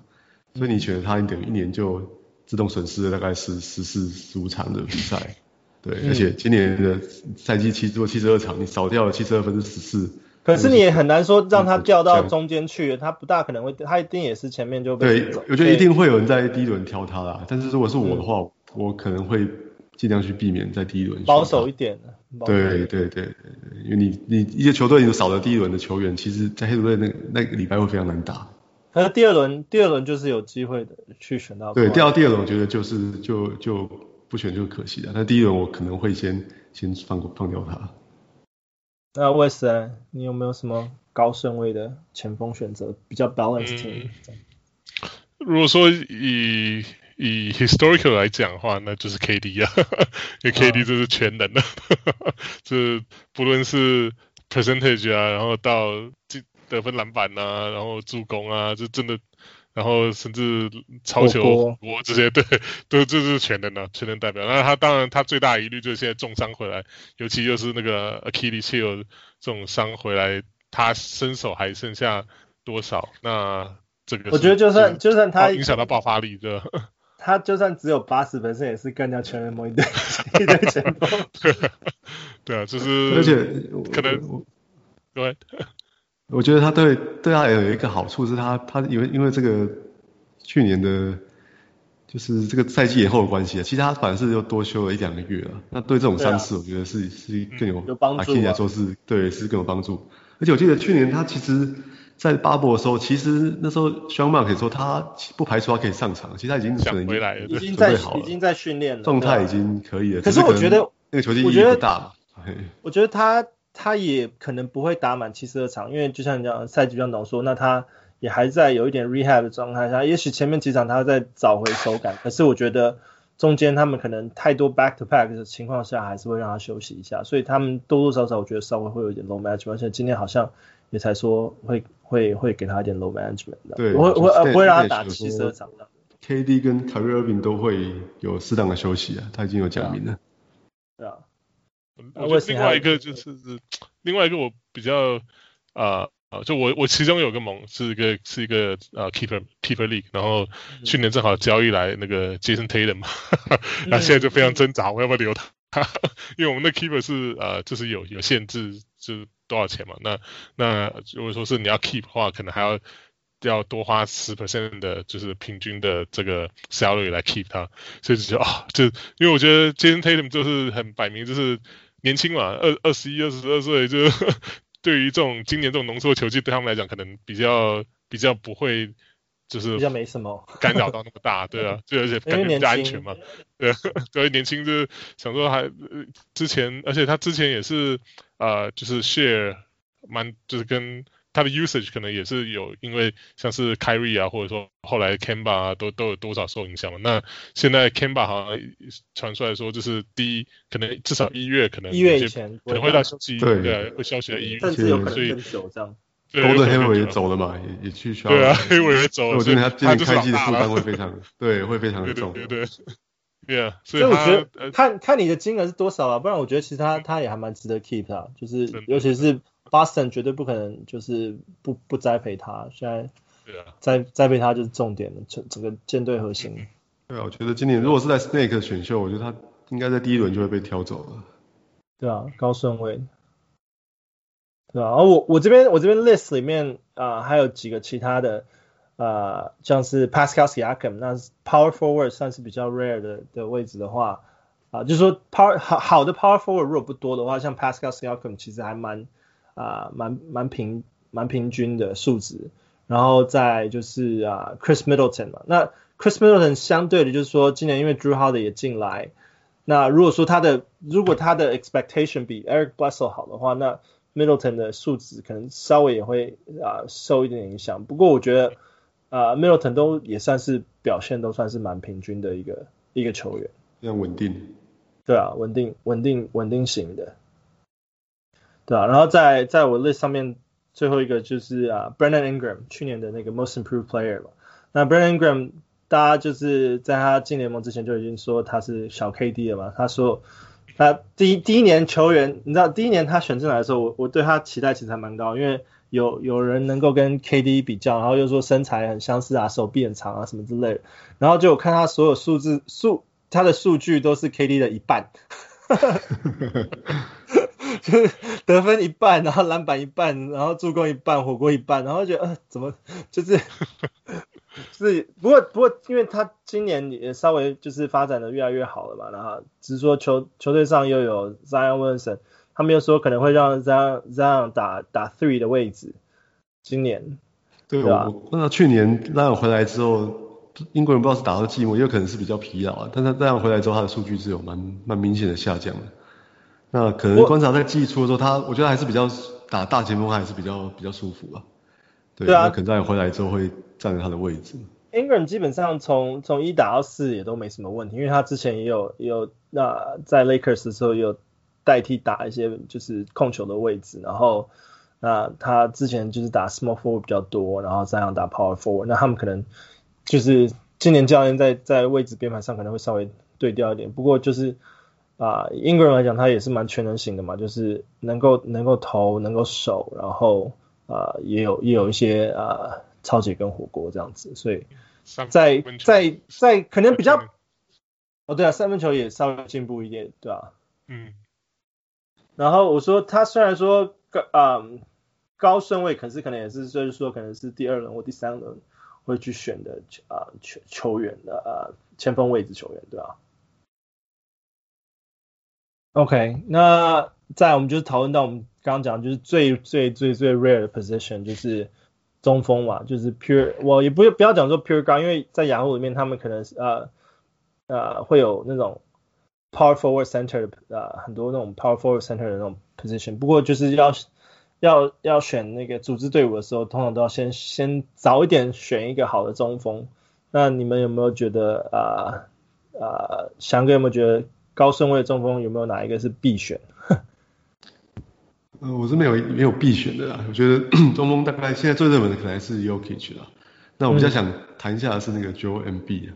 所以你觉得他等于一年就自动损失了大概是十四十五场的比赛。对，而且今年的赛季七做七十二场，你少掉了七十二分之十四。可是你也很难说让他掉到中间去，他不大可能会，他一定也是前面就被。对，我觉得一定会有人在第一轮挑他啦。但是如果是我的话，嗯、我可能会尽量去避免在第一轮保守一点的。对对对对对，因为你你一些球队有少了第一轮的球员，其实在黑队那那个礼拜会非常难打。可是第二轮第二轮就是有机会的去选到。对，掉到第二轮我觉得就是就就不选就可惜了。那第一轮我可能会先先放过放掉他。那 Wes 你有没有什么高顺位的前锋选择，比较 balance team。嗯、如果说以以 historical 来讲的话，那就是 KD 啊，因为 KD 这是全能的，这、嗯、不论是 percentage 啊，然后到得分、篮板啊，然后助攻啊，就真的。然后甚至超球我这些，对，都这是全能的全能代表。那他当然他最大疑虑就是现在重伤回来，尤其又是那个 Achilles heel 这种伤回来，他身手还剩下多少？那这个我觉得就算就算他影响到爆发力，的？他就算只有八十分，也是干掉全联盟一队一队前锋。对啊，就是而且可能对。我觉得他对对他有一个好处是他他因为因为这个去年的，就是这个赛季延后的关系啊，其实他反而是又多休了一两个月了。那对这种伤势，我觉得是、啊、是更有有帮助。来说是对是更有帮助。而且我记得去年他其实，在巴博的时候，其实那时候 Sean Marks 可以说他不排除他可以上场，其实他已经可能回来了，已经在已经在训练了，状态已经可以了。可是我觉得那个球技意义不大嘛。我觉得他。他也可能不会打满七十二场，因为就像你讲，赛季比较浓缩，那他也还在有一点 rehab 的状态下，也许前面几场他在找回手感，可是我觉得中间他们可能太多 back to back 的情况下，还是会让他休息一下，所以他们多多少少我觉得稍微会有一点 low management，而且今天好像也才说会会会给他一点 low management 的，对，会会不会让他打七十二场的。KD 跟 Kyrie Irving 都会有适当的休息啊，他已经有讲明了。对啊。我觉得另外一个就是，另外一个我比较啊啊，就我我其中有个盟是一个是一个呃 keeper keeper league，然后去年正好交易来那个 Jason Tatum 嘛，那、嗯、现在就非常挣扎，我要不要留他？因为我们的 keeper 是呃就是有有限制，就是多少钱嘛？那那如果说是你要 keep 的话，可能还要要多花十 percent 的，就是平均的这个 salary 来 keep 他，所以就啊，就因为我觉得 Jason Tatum 就是很摆明就是。年轻嘛，二二十一、二十二岁，就对于这种今年这种浓缩球季，对他们来讲可能比较比较不会，就是比较没什么干扰到那么大，对啊，就而且感觉比较安全嘛，对，所以年轻就是想说还之前，而且他之前也是呃，就是 share 蛮就是跟。他的 usage 可能也是有，因为像是 Kyrie 啊，或者说后来 Kemba 啊，都都有多少受影响了。那现在 Kemba 好像传出来说，就是第一，可能至少一月可能一月以前可能会到休息，对对，会消息的一月，甚至有可能更久这样。对，欧文黑尾也走了嘛，也也去消。对啊，黑尾也走了，我觉得他今年开季的负担会非常，对，会非常的重。对对对啊，所以我觉得看看你的金额是多少啊，不然我觉得其实他他也还蛮值得 keep 啊，就是尤其是。Boston 绝对不可能就是不不栽培他，现在栽栽培他就是重点了，整整个舰队核心。对啊，我觉得今年如果是在 Snake 选秀，我觉得他应该在第一轮就会被挑走了。对啊，高顺位。对啊，而我我这边我这边 list 里面啊、呃、还有几个其他的啊、呃，像是 Pascal Siakam，那 Power Forward 算是比较 rare 的的位置的话啊、呃，就是说 Power 好好的 Power Forward 如果不多的话，像 Pascal Siakam 其实还蛮。啊，蛮蛮平蛮平均的数值，然后再就是啊，Chris Middleton 嘛，那 Chris Middleton 相对的，就是说今年因为 Drew Holiday 也进来，那如果说他的如果他的 expectation 比 Eric Bledsoe 好的话，那 Middleton 的数值可能稍微也会啊受一点影响。不过我觉得啊，Middleton 都也算是表现都算是蛮平均的一个一个球员，非常稳定。对啊，稳定稳定稳定型的。对啊，然后在在我 list 上面最后一个就是啊，Brandon Ingram 去年的那个 Most Improved Player 嘛。那 Brandon Ingram 大家就是在他进联盟之前就已经说他是小 KD 了嘛。他说他第一第一年球员，你知道第一年他选进来的时候，我我对他期待其实还蛮高，因为有有人能够跟 KD 比较，然后又说身材很相似啊，手臂很长啊什么之类的。然后就我看他所有数字数，他的数据都是 KD 的一半。就是得分一半，然后篮板一半，然后助攻一半，火锅一半，然后觉得呃怎么就是 是不过不过，因为他今年也稍微就是发展的越来越好了嘛，然后只是说球球队上又有 Zion Williamson，他们又说可能会让 Zion Zion 打打 three 的位置，今年对吧？那去年 Zion 回来之后，英国人不知道是打到寂寞，也有可能是比较疲劳啊，但是 Zion 回来之后，他的数据是有蛮蛮明显的下降的。那可能观察在季初的时候，他我觉得还是比较打大前锋还是比较比较舒服啊。对，对啊，那可能在回来之后会占着他的位置。Ingram 基本上从从一打到四也都没什么问题，因为他之前也有也有那、呃、在 Lakers 的时候也有代替打一些就是控球的位置，然后那、呃、他之前就是打 Small Forward 比较多，然后这样打 Power Forward，那他们可能就是今年教练在在位置编排上可能会稍微对调一点，不过就是啊、呃、Ingram 来讲他也是蛮全能型的嘛，就是能够能够投能够守，然后啊、呃、也有也有一些啊。呃超级跟火锅这样子，所以在在在可能比较，哦对啊，三分球也稍微进步一点，对啊，嗯。然后我说他虽然说高啊、嗯、高顺位，可是可能也是就是说可能是第二轮或第三轮会去选的啊球球员的啊前锋位置球员，对啊。OK，那在我们就是讨论到我们刚刚讲就是最最最最 rare 的 position 就是。中锋嘛，就是 pure，我也不不要讲说 pure guard，因为在雅虎里面他们可能呃呃会有那种 power forward center 的呃很多那种 power forward center 的那种 position，不过就是要要要选那个组织队伍的时候，通常都要先先早一点选一个好的中锋。那你们有没有觉得啊啊、呃呃，翔哥有没有觉得高顺位的中锋有没有哪一个是必选？呃，我是没有没有必选的啦。我觉得 中锋大概现在最热门的可能还是 Jokic 啦。那我比较想谈一下的是那个 Joel Embiid 啊。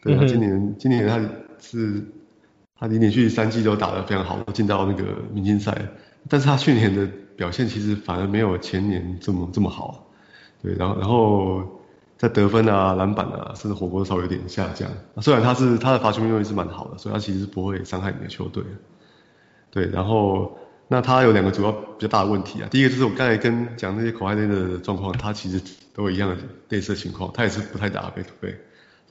对，他今年、嗯、今年他是他连续三季都打得非常好，进到那个明星赛。但是他去年的表现其实反而没有前年这么这么好。对，然后然后在得分啊、篮板啊，甚至火锅都稍微有点下降。虽然他是他的罚球命中率是蛮好的，所以他其实不会伤害你的球队。对，然后。那他有两个主要比较大的问题啊，第一个就是我刚才跟讲那些口袋内的状况，他其实都一样的类似情况，他也是不太打 back to back，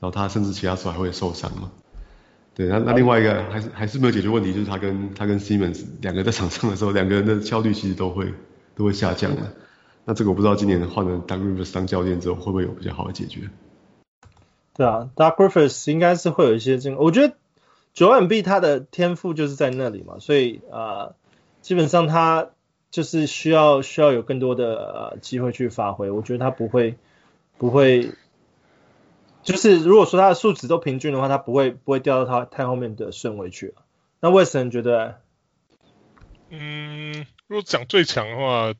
然后他甚至其他时候还会受伤嘛。对，那那另外一个还是还是没有解决问题，就是他跟他跟 Simmons 两个在场上的时候，两个人的效率其实都会都会下降的。那这个我不知道今年换了 Doc Rivers 当教练之后会不会有比较好的解决？对啊，Doc Rivers 应该是会有一些这个，我觉得 Joel Embiid 他的天赋就是在那里嘛，所以啊。呃基本上他就是需要需要有更多的呃机会去发挥，我觉得他不会不会，就是如果说他的数值都平均的话，他不会不会掉到他太后面的顺位去了。那为什么觉得？嗯，如果讲最强的话，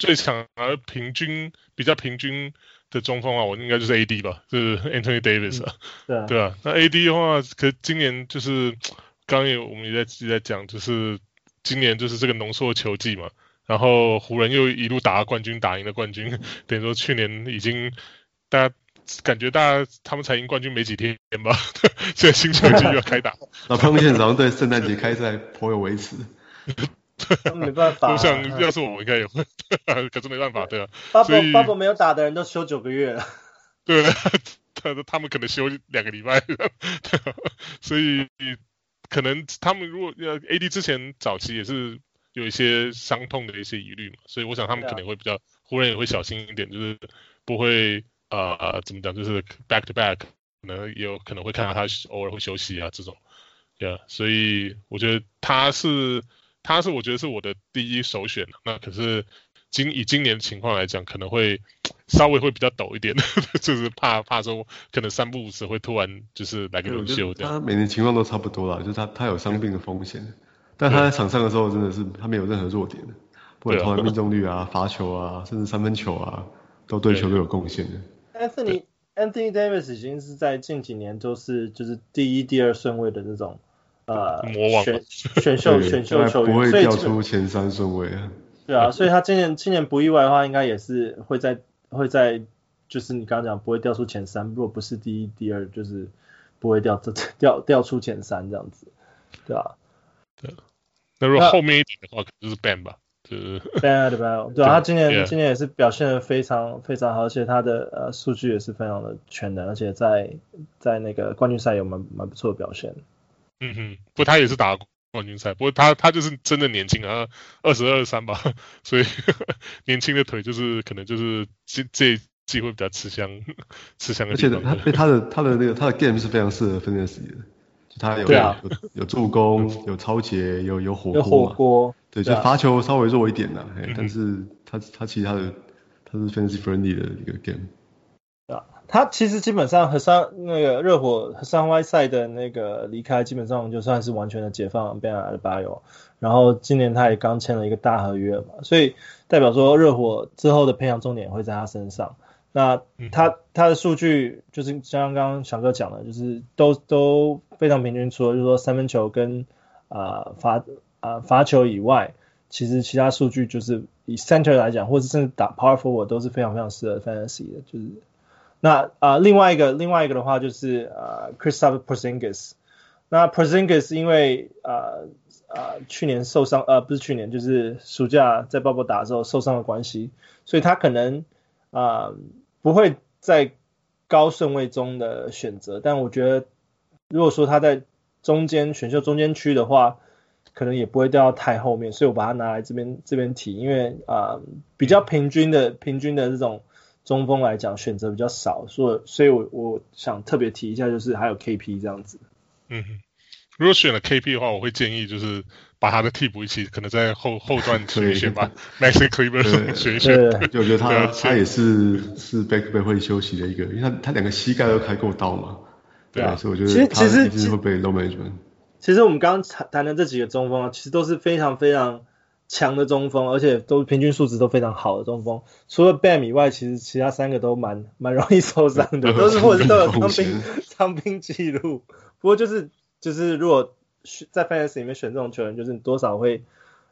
最强而平均比较平均的中锋啊，我应该就是 AD 吧，就是 Anthony Davis 啊，嗯、对啊，对啊。那 AD 的话，可今年就是刚也我们也在自己在讲，就是。今年就是这个浓缩球季嘛，然后湖人又一路打冠军，打赢了冠军，等于说去年已经大家感觉大家他们才赢冠军没几天吧，现在新球季又要开打。那他们现在早上对圣诞节开赛颇有微词。没办法、啊，我想要是我应该也会，可是没办法，对啊。巴博巴博没有打的人都休九个月了。对，他他们可能休两个礼拜，所以。可能他们如果呃 AD 之前早期也是有一些伤痛的一些疑虑嘛，所以我想他们可能会比较湖人也会小心一点，就是不会呃怎么讲，就是 back to back，可能也有可能会看到他偶尔会休息啊这种，yeah，所以我觉得他是他是我觉得是我的第一首选，那可是今以今年的情况来讲，可能会。稍微会比较陡一点，就是怕怕说可能三不五时会突然就是来个轮休这样。他每年情况都差不多啦，就是他他有伤病的风险，但他在场上的时候真的是他没有任何弱点的，不管投篮命中率啊、罚球啊，甚至三分球啊，都对球队有贡献的。Anthony Anthony Davis 已经是在近几年都是就是第一、第二顺位的这种呃魔王选选秀选秀球员，不会掉出前三顺位啊。对啊，所以他今年今年不意外的话，应该也是会在。会在就是你刚刚讲不会掉出前三，如果不是第一、第二，就是不会掉这掉掉出前三这样子，对吧？对。那如果后面一点的话，可能就是 Bam 吧，就是 Bam Adebayo 对啊，他今年今年也是表现的非常非常好，而且他的呃数据也是非常的全能，而且在在那个冠军赛有蛮蛮不错的表现。嗯哼，不，他也是打。冠军赛，不过他他就是真的年轻啊，二十二三吧，所以呵 呵年轻的腿就是可能就是这这一季会比较吃香，吃香的。而且他被他的他的那个他的 game 是非常适合 fantasy 的，他有、啊、有有助攻，有超截，有有火锅，有火锅，对，就罚球稍微弱一点呐、嗯，但是他他其他的他是 fantasy friendly 的一个 game。他其实基本上和上那个热火和尚 Whiteside 的那个离开，基本上就算是完全的解放 Bam Adebayo，然后今年他也刚签了一个大合约嘛，所以代表说热火之后的培养重点会在他身上。那他他的数据就是像刚刚翔哥讲的，就是都都非常平均，除了就是说三分球跟啊罚啊罚球以外，其实其他数据就是以 center 来讲，或者甚至打 power forward 都是非常非常适合 fantasy 的，就是。那啊、呃，另外一个另外一个的话就是呃，Kristaps Porzingis。那 Porzingis 因为呃呃去年受伤呃不是去年就是暑假在鲍勃打的时候受伤的关系，所以他可能啊、呃、不会在高顺位中的选择。但我觉得如果说他在中间选秀中间区的话，可能也不会掉到太后面，所以我把它拿来这边这边提，因为啊、呃、比较平均的平均的这种。中锋来讲选择比较少，所以所以我我想特别提一下，就是还有 KP 这样子。嗯哼，如果选了 KP 的话，我会建议就是把他的替补一起，可能在后 后段选一选吧，Maxi Kleber 选一选。就我觉得他他也是是 back 被会休息的一个，因为他他两个膝盖都开过刀嘛。对啊，所以我觉得他其实其实会被 low management。其实我们刚刚谈的这几个中锋啊，其实都是非常非常。强的中锋，而且都平均素质都非常好的中锋，除了 Bam 以外，其实其他三个都蛮蛮容易受伤的，都是或者都有伤兵伤兵记录。不过就是就是如果在 Fantasy 里面选这种球员，就是你多少会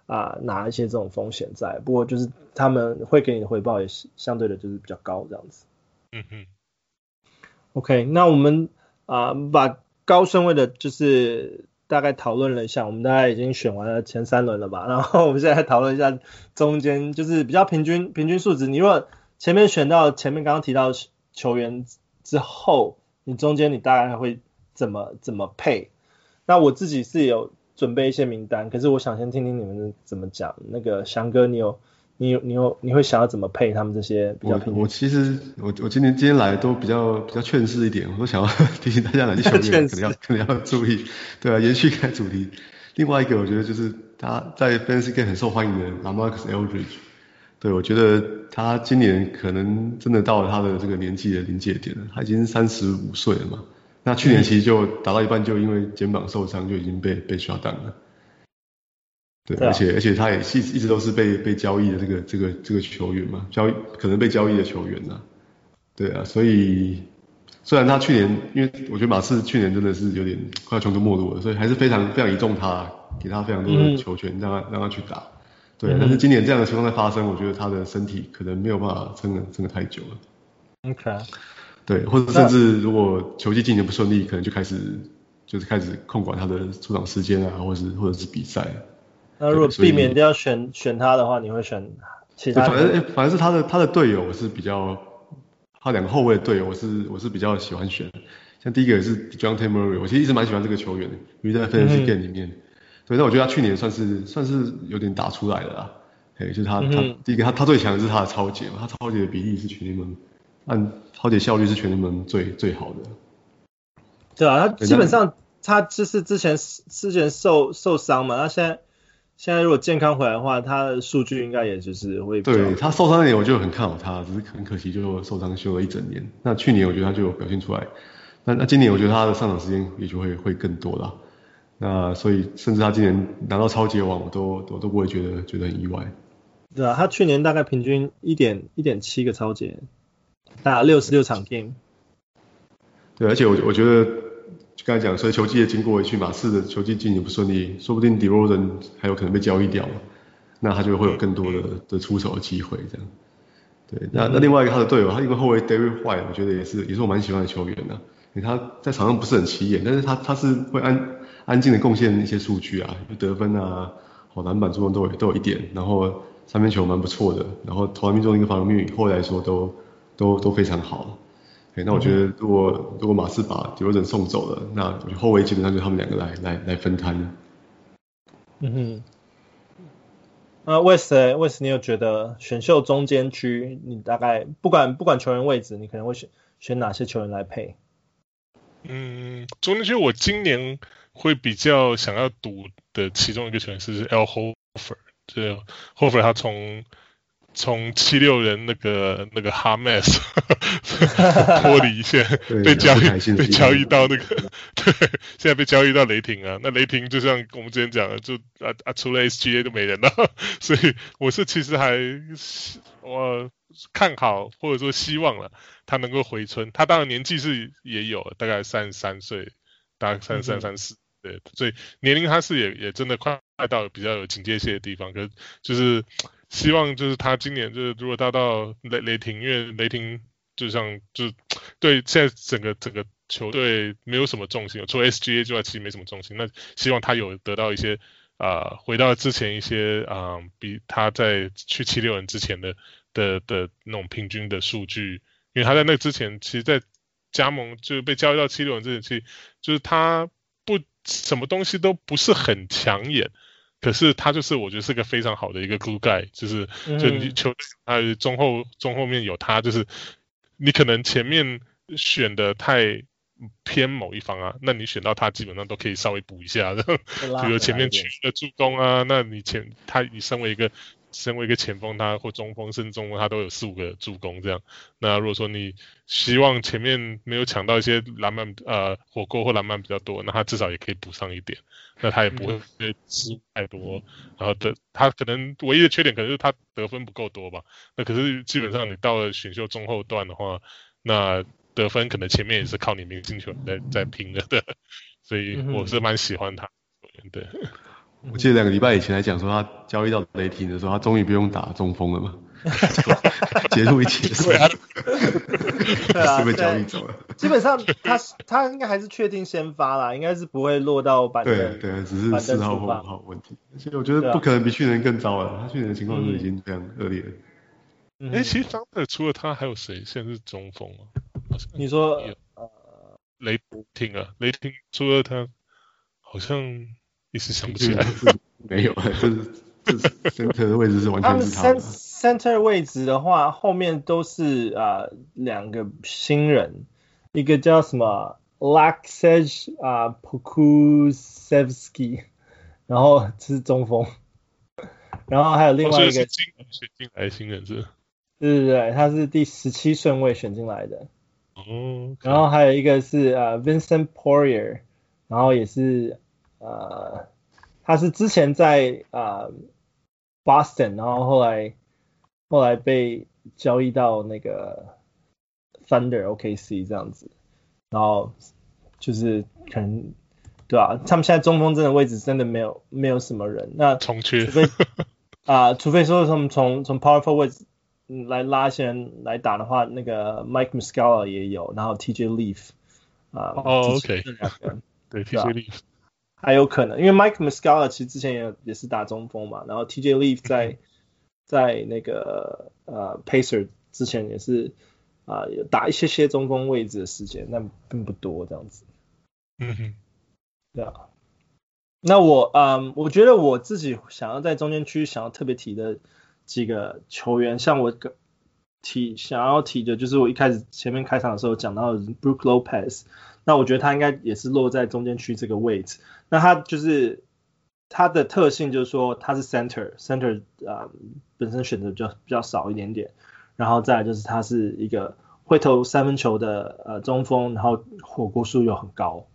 啊、呃、拿一些这种风险在。不过就是他们会给你的回报也是相对的就是比较高这样子。嗯嗯。OK，那我们啊、呃、把高顺位的就是。大概讨论了一下，我们大概已经选完了前三轮了吧？然后我们现在讨论一下中间，就是比较平均平均数值。你如果前面选到前面刚刚提到球员之后，你中间你大概会怎么怎么配？那我自己是有准备一些名单，可是我想先听听你们怎么讲。那个翔哥，你有？你有你有你会想要怎么配他们这些比较？我我其实我我今天今天来都比较比较劝世一点，我都想要 提醒大家哪些球员可能要可能要注意，对啊，延续开主题。另外一个我觉得就是他在 Fantasy Game 很受欢迎的 LaMarcus Aldridge，对，我觉得他今年可能真的到了他的这个年纪的临界点了，他已经三十五岁了嘛。那去年其实就打到一半就因为肩膀受伤就已经被被 shut down 了。对，而且而且他也一一直都是被被交易的这个这个这个球员嘛，交易可能被交易的球员呐、啊，对啊，所以虽然他去年，因为我觉得马刺去年真的是有点快要穷途末路了，所以还是非常非常倚重他，给他非常多的球权，让他让他去打，对，但是今年这样的情况在发生，我觉得他的身体可能没有办法撑了撑得太久了。OK，对，或者甚至如果球季进行不顺利，可能就开始就是开始控管他的出场时间啊，或者是或者是比赛。那如果避免掉选选他的话，你会选其他？反正反正是他的他的队友我是比较，他两个后卫的队友我是我是比较喜欢选。像第一个也是 Dejounte Murray，我其实一直蛮喜欢这个球员的，因为在 Fantasy Game 里面。对，那我觉得他去年算是算是有点打出来了啦。哎，就是他、嗯、他第一个他他最强的是他的抄截嘛，他抄截的比例是全联盟按抄截效率是全联盟最最好的。对啊，他基本上他就是之前之前受受伤嘛，他现在。现在如果健康回来的话，他的数据应该也就是会。对，他受伤那年我就很看好他，只是很可惜就受伤休了一整年。那去年我觉得他就有表现出来，那那今年我觉得他的上场时间也就会会更多了。那所以甚至他今年拿到超级王，我都我都不会觉得觉得很意外。对啊，他去年大概平均一点一点七个超级，打六十六场 game。对，而且我我觉得。就刚才讲，所以球季也经过，去马刺的球季进行不顺利，说不定 DeRozan 还有可能被交易掉，那他就会有更多的的出手的机会，这样。对，那那另外一个他的队友，他因为后卫 Derrick White，我觉得也是也是我蛮喜欢的球员的，因为他在场上不是很起眼，但是他他是会安安静的贡献一些数据啊，得分啊，好篮板助攻都有都有一点，然后三分球蛮不错的，然后投篮命中一个防御率，后来说都都都非常好。那我觉得，如果、嗯、如果马刺把迪罗人送走了，那我觉得后卫基本上就他们两个来来来分摊了。嗯哼。那 Wes，Wes，你有觉得选秀中间区，你大概不管不管球员位置，你可能会选选哪些球员来配？嗯，中间区我今年会比较想要赌的其中一个球员是 Al Horford，就是 Horford 他从从七六人那个那个哈麦斯脱离线被交易被交易到那个 对，现在被交易到雷霆啊，那雷霆就像我们之前讲的，就啊啊除了 SGA 就没人了，所以我是其实还我看好或者说希望了他能够回春，他当然年纪是也有大概三十三岁，大概三十三三四，对，所以年龄他是也也真的快快到比较有警戒线的地方，可是就是。希望就是他今年就是如果他到雷雷霆，因为雷霆就像就对现在整个整个球队没有什么重心，除了 SGA 之外其实没什么重心。那希望他有得到一些啊、回到之前一些啊、比他在去七六人之前的的的那种平均的数据，因为他在那之前，其实，在加盟就是被交易到七六人之前，其实就是他不什么东西都不是很抢眼。可是他就是我觉得是个非常好的一个 glue guy，就是就你球队他中后中后面有他，就是你可能前面选的太偏某一方啊，那你选到他基本上都可以稍微补一下，比如前面取的助攻啊，那你前他你身为一个。身为一个前锋，他或中锋甚至中锋，他都有四五个助攻这样。那如果说你希望前面没有抢到一些篮板，呃，火锅或篮板比较多，那他至少也可以补上一点。那他也不会失误太多。然后的他可能唯一的缺点可能是他得分不够多吧。那可是基本上你到了选秀中后段的话，那得分可能前面也是靠你明星球员在在拼的。所以我是蛮喜欢他。对。我记得两个礼拜以前还讲说他交易到雷霆的时候，他终于不用打中锋了嘛，结束一切，对啊，被交易走了。基本上他他应该还是确定先发啦，应该是不会落到板凳。对对，只是四号或五号问题。而且我觉得不可能比去年更糟了，他去年的情况是已经非常恶劣了。哎、嗯，其实桑特除了他还有谁？现在是中锋啊？你说呃，雷霆啊，雷霆除了他，好像。一时想不起来，没有，就是这是 center 的位置是完全是他。他们 center 位置的话，后面都是啊两个新人，一个叫什么 Aleksej 啊 Pokusevsky，然后这是中锋，然后还有另外一个选进来的新人是，对对对，他是第十七顺位选进来的。哦、okay，然后还有一个是啊 Vincent Poirier，然后也是。呃，他是之前在呃 Boston，然后后来后来被交易到那个 Thunder OKC 这样子，然后就是可能对吧、啊？他们现在中锋真的位置真的没有没有什么人，那重缺，除非啊、呃，除非说他们从从 Power Forward 位置来拉一些人来打的话，那个 Mike Muscala 也有，然后 TJ Leaf 啊，哦、oh, OK，对 TJ Leaf。还有可能，因为 Mike Muscala 其实之前也也是打中锋嘛，然后 TJ Leaf 在在那个呃 Pacer 之前也是啊、打一些些中锋位置的时间，但并不多这样子。嗯哼，对啊。那我嗯，我觉得我自己想要在中间区想要特别提的几个球员，像我提想要提的就是我一开始前面开场的时候讲到的 Brook Lopez。那我觉得他应该也是落在中间区这个位置。那他就是他的特性就是说他是 center，center 啊、本身选择就比较少一点点。然后再来就是他是一个会投三分球的呃中锋，然后火锅数又很高。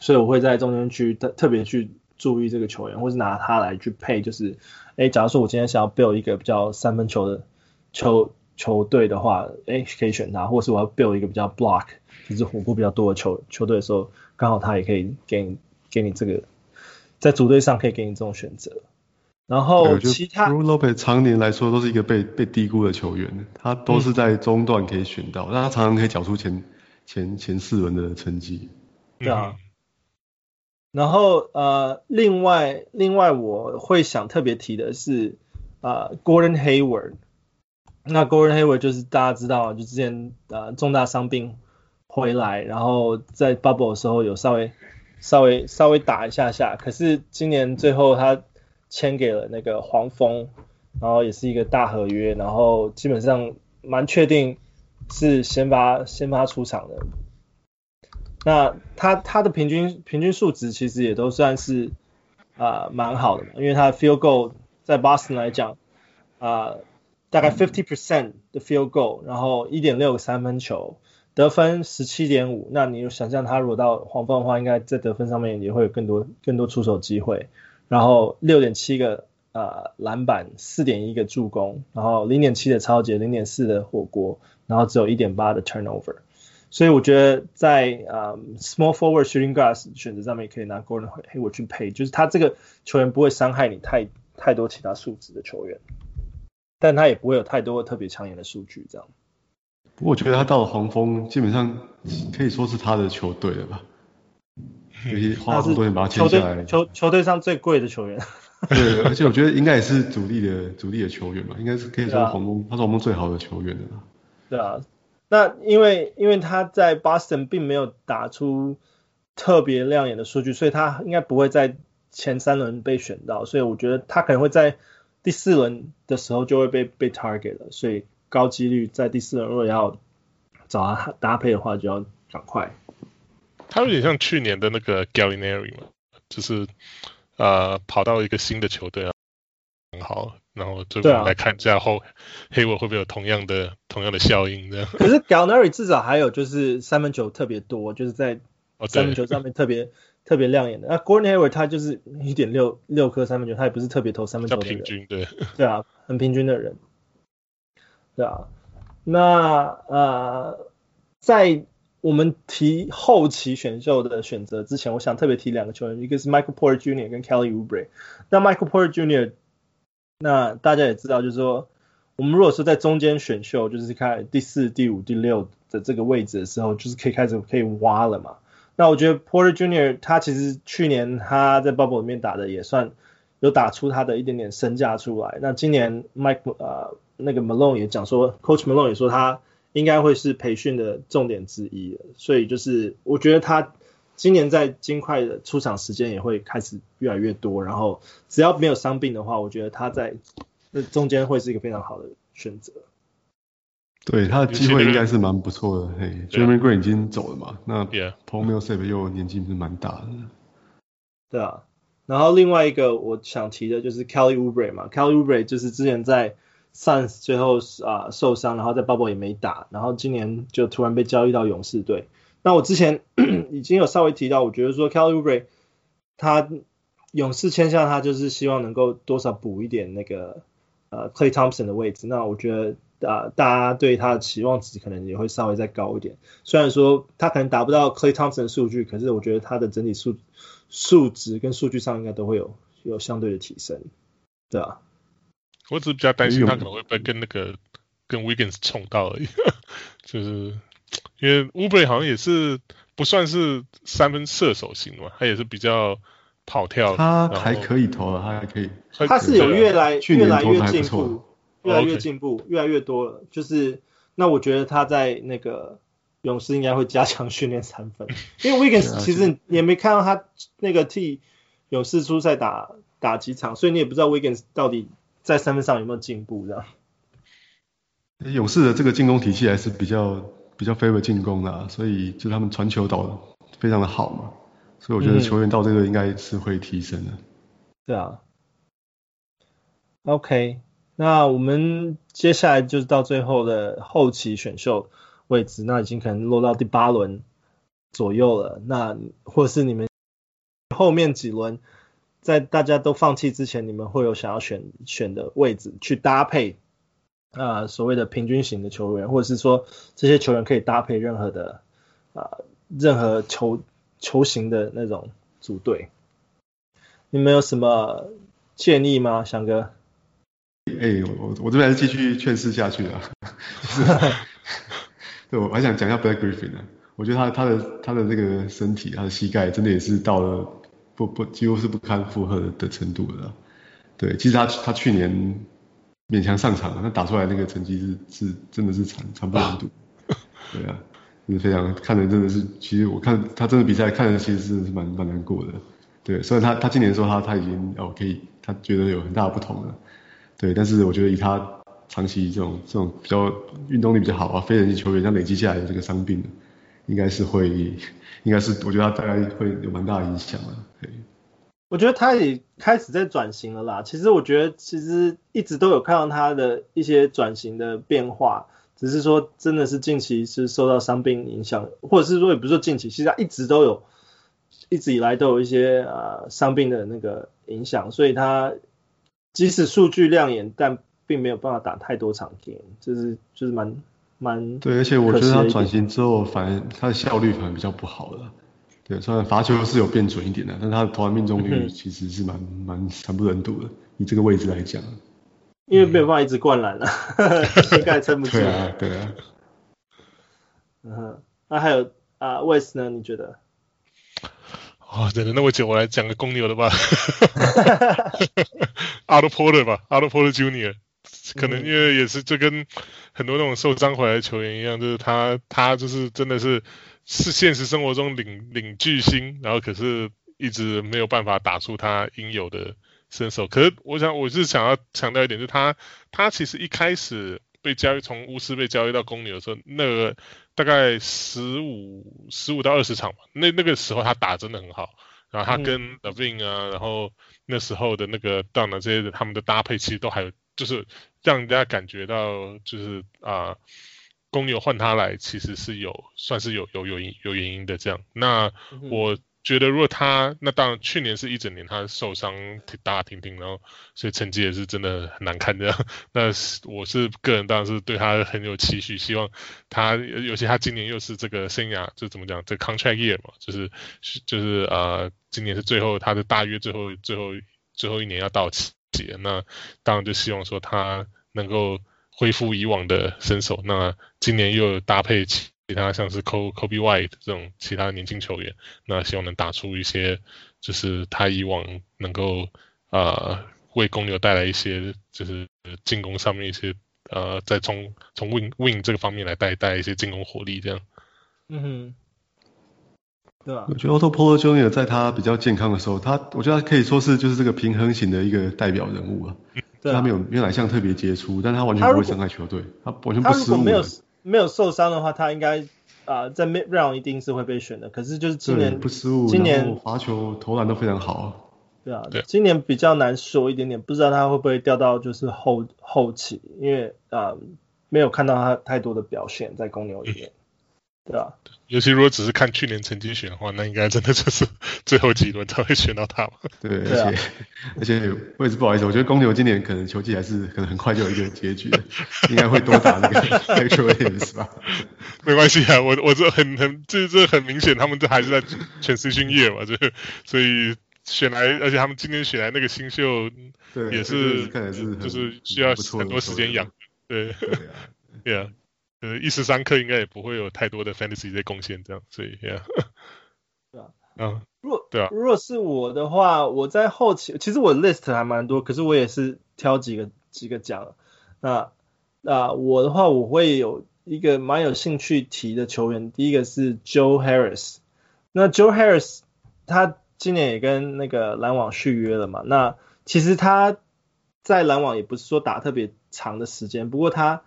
所以我会在中间区特特别去注意这个球员，或是拿他来去配。就是哎，假如说我今天想要 build 一个比较三分球的球球队的话，哎，可以选他，或是我要 build 一个比较 block。就是火锅比较多的球球队的时候，刚好他也可以给你给你这个在组队上可以给你这种选择。然后其他 Brook Lopez 常年来说都是一个被被低估的球员，他都是在中段可以选到，那、嗯、他常常可以缴出前前前四轮的成绩。对啊。然后呃，另外另外我会想特别提的是呃 Gordon Hayward。那 Gordon Hayward 就是大家知道，就之前呃重大伤病。回来，然后在 bubble 的时候有稍微稍微稍微打一下下，可是今年最后他签给了那个黄蜂，然后也是一个大合约，然后基本上蛮确定是先发先发出场的。那他他的平均平均数值其实也都算是啊蛮、呃、好的嘛，因为他的 field goal 在 Boston 来讲啊、呃、大概 fifty percent 的 field goal，然后一点六个三分球，得分十七点五。那你想象他如果到黄蜂的话，应该在得分上面也会有更多更多出手机会，然后六点七个呃篮板，四点一个助攻，然后零点七的抄截，零点四的火锅，然后只有一点八的 turnover。所以我觉得在呃、um, small forward shooting guard 选择上面可以拿 Gordon Hayward 去配，就是他这个球员不会伤害你太太多其他素质的球员，但他也不会有太多特别抢眼的数据这样。不过我觉得他到了黄蜂，基本上可以说是他的球队了吧，尤其花这么多钱把他签下来，球球球队上最贵的球员。对，而且我觉得应该也是主力的主力的球员吧，应该是可以说黄蜂、啊、他是黄蜂最好的球员了。对啊。那因为因为他在 Boston 并没有打出特别亮眼的数据，所以他应该不会在前三轮被选到，所以我觉得他可能会在第四轮的时候就会被被 target 了，所以高几率在第四轮如果要找他搭配的话，就要赶快。他有点像去年的那个 Gallinari 嘛，就是呃跑到一个新的球队啊，很好。然后就来看一下后黑我会不会有同样的同样的效应这样。可是 Gallinari 至少还有就是三分球特别多，就是在三分球上面特别、哦、特别亮眼的。那 Gordon Hayward 他就是一点六六颗三分球，他也不是特别投三分球的人。平均对。对啊，很平均的人。对啊，那呃，在我们提后期选秀的选择之前，我想特别提两个球员，一个是 Michael Porter Jr. 跟 Kelly u b r e。那 Michael Porter Jr. 那大家也知道，就是说，我们如果说在中间选秀，就是看第四、第五、第六的这个位置的时候，就是可以开始可以挖了嘛。那我觉得 Porter Jr. 他其实去年他在 Bubble 里面打的也算有打出他的一点点身价出来。那今年 Mike 呃那个 Malone 也讲说，Coach Malone 也说他应该会是培训的重点之一。所以就是我觉得他。今年在金块的出场时间也会开始越来越多，然后只要没有伤病的话，我觉得他在那中间会是一个非常好的选择。对，他的机会应该是蛮不错的。嘿 j e r e m y Grant 已经走了嘛？那 Paul Millsap 又年纪是蛮大的。对啊，然后另外一个我想提的就是 Kelly Oubre 嘛，Kelly Oubre 就是之前在 Suns 最后啊受伤，然后在 Bubble 也没打，然后今年就突然被交易到勇士队。那我之前 已经有稍微提到，我觉得说 Kelly Oubre 他勇士签下他就是希望能够多少补一点那个呃 Klay Thompson 的位置。那我觉得啊、大家对他的期望值可能也会稍微再高一点。虽然说他可能达不到 Klay Thompson 的数据，可是我觉得他的整体数数值跟数据上应该都会有有相对的提升，对啊。我只是比较担心他可能会被跟那个跟 Wiggins 冲到而已，就是。因为 Oubre 好像也是不算是三分射手型嘛，他也是比较跑跳。他还可以投了，他还可以。他是有越来越来越进步，越来越进步，越来越多了。就是那我觉得他在那个勇士应该会加强训练三分，因为 Wiggins 其实也没看到他那个替勇士出赛打打几场，所以你也不知道 Wiggins 到底在三分上有没有进步这样。勇士的这个进攻体系还是比较。比较 favor 进攻啦，所以就他们传球导的非常的好嘛，所以我觉得球员到这个应该是会提升的。嗯、对啊。OK，那我们接下来就是到最后的后期选秀位置，那已经可能落到第八轮左右了。那或是你们后面几轮在大家都放弃之前，你们会有想要选选的位置去搭配？啊、呃，所谓的平均型的球员，或者是说这些球员可以搭配任何的啊、任何球球型的那种组队，你们有什么建议吗，翔哥？哎、我我这边还是继续劝世下去啊。对，我还想讲一下 Black Griffin 呢，我觉得他他的他的这个身体，他的膝盖真的也是到了不不几乎是不堪负荷的的程度了。对，其实他他去年。勉强上场了，他打出来那个成绩是是真的是惨惨不忍睹，对啊，就是非常看的真的是，其实我看他真的比赛看的其实是蛮蛮难过的，对，虽然他他今年说他他已经哦可以，他觉得有很大的不同了，对，但是我觉得以他长期这种这种比较运动力比较好啊，非人级球员，像累积下来的这个伤病，应该是会，应该是我觉得他大概会有蛮大的影响的。我觉得他也开始在转型了啦。其实我觉得其实一直都有看到他的一些转型的变化，只是说真的是近期是受到伤病影响，或者是说也不是说近期，其实他一直都有，一直以来都有一些呃伤病的那个影响，所以他即使数据亮眼，但并没有办法打太多场 game，就是就是蛮蛮对，而且我觉得他转型之后，反而他的效率反而比较不好了。对，虽然罚球是有变准一点的，但他的投篮命中率其实是蛮蛮惨不忍睹的。以这个位置来讲，因为没有办法一直灌篮了，膝盖撑不住。对啊，对啊。嗯哼，那还有啊，West 呢？你觉得？哦，等了那么久，我来讲个公牛的吧。Otto Porter 吧，Otto Porter Junior，可能因为也是就跟很多那种受伤回来的球员一样，就是他他就是真的是。是现实生活中领领巨星，然后可是一直没有办法打出他应有的身手。可是我想，我是想要强调一点，就是他他其实一开始被交易从巫师被交易到公牛的时候，那个大概十五十五到二十场吧，那那个时候他打真的很好。然后他跟 LaVine 啊，嗯、然后那时候的那个 Dunn 这些他们的搭配，其实都还有就是让人家感觉到就是啊。呃公牛换他来，其实是有算是有有有有原因的这样。那我觉得，如果他那当然去年是一整年他受伤挺大挺挺，然后所以成绩也是真的很难看这样。那我是个人当然是对他很有期许，希望他尤其他今年又是这个生涯就怎么讲这个 contract year 嘛，就是就是呃今年是最后他的大约最后最后最后一年要到期，那当然就希望说他能够。恢复以往的身手，那今年又搭配其他像是 Kobe White 这种其他年轻球员，那希望能打出一些，就是他以往能够呃为公牛带来一些，就是进攻上面一些呃，再从从 Win Win 这个方面来带带一些进攻火力这样。嗯哼，对吧。我觉得 Otto Porter Jr. 在他比较健康的时候，他我觉得他可以说是就是这个平衡型的一个代表人物啊。嗯对啊、他没有没有哪项特别杰出，但他完全不会伤害球队，他完全不失误。他如果没有没有受伤的话，他应该啊、呃、在 mid round 一定是会被选的。可是就是今年不失误，今年罚球投篮都非常好。啊对啊，对，今年比较难说一点点，不知道他会不会掉到就是后后期，因为啊、呃、没有看到他太多的表现在公牛里面。嗯对啊，尤其如果只是看去年成绩选的话，那应该真的就是最后几轮才会选到他吧？对，而且、啊、而且我也是不好意思，我觉得公牛今年可能球季还是可能很快就有一个结局的，应该会多打那个 Extra Innings 吧？没关系啊，我我这很很这这很明显，他们这还是在 Transition Year 嘛，就所以选来，而且他们今年选来那个新秀，对，也是看来是就是需要很多时间养，对，对啊。呃，一时三刻应该也不会有太多的 fantasy 在贡献这样，所以，yeah. 对啊，嗯，如果对啊，如果是我的话，我在后期，其实我的 list 还蛮多，可是我也是挑几个几个讲。那那我的话，我会有一个蛮有兴趣提的球员，第一个是 Joe Harris。那 Joe Harris 他今年也跟那个篮网续约了嘛？那其实他在篮网也不是说打特别长的时间，不过他。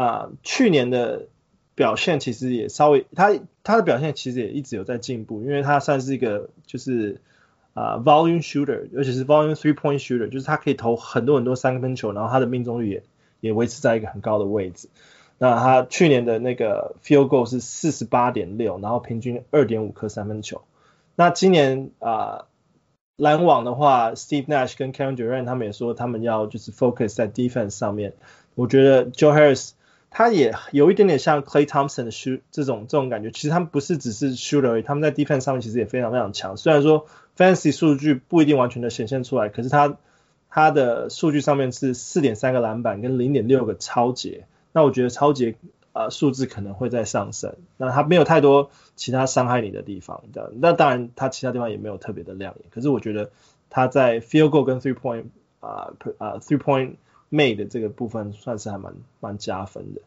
啊、去年的表现其实也稍微，他他的表现其实也一直有在进步，因为他算是一个就是啊、volume shooter，而且是 volume three point shooter，就是他可以投很多很多三分球，然后他的命中率也也维持在一个很高的位置。那他去年的那个 field goal 是四十八点六，然后平均二点五颗三分球。那今年啊，篮、网的话，Steve Nash 跟 Kevin Durant 他们也说他们要就是 focus 在 defense 上面。我觉得 Joe Harris。他也有一点点像 Klay Thompson 的 shoot 这种这种感觉，其实他们不是只是 shooter 而已，他们在 defense 上面其实也非常非常强。虽然说 fantasy 数据不一定完全的显现出来，可是他他的数据上面是四点三个篮板跟零点六个超节。那我觉得超节呃数字可能会在上升。那他没有太多其他伤害你的地方的，那当然他其他地方也没有特别的亮眼。可是我觉得他在 field goal 跟 three point 啊、啊、three point made 的这个部分算是还蛮蛮加分的，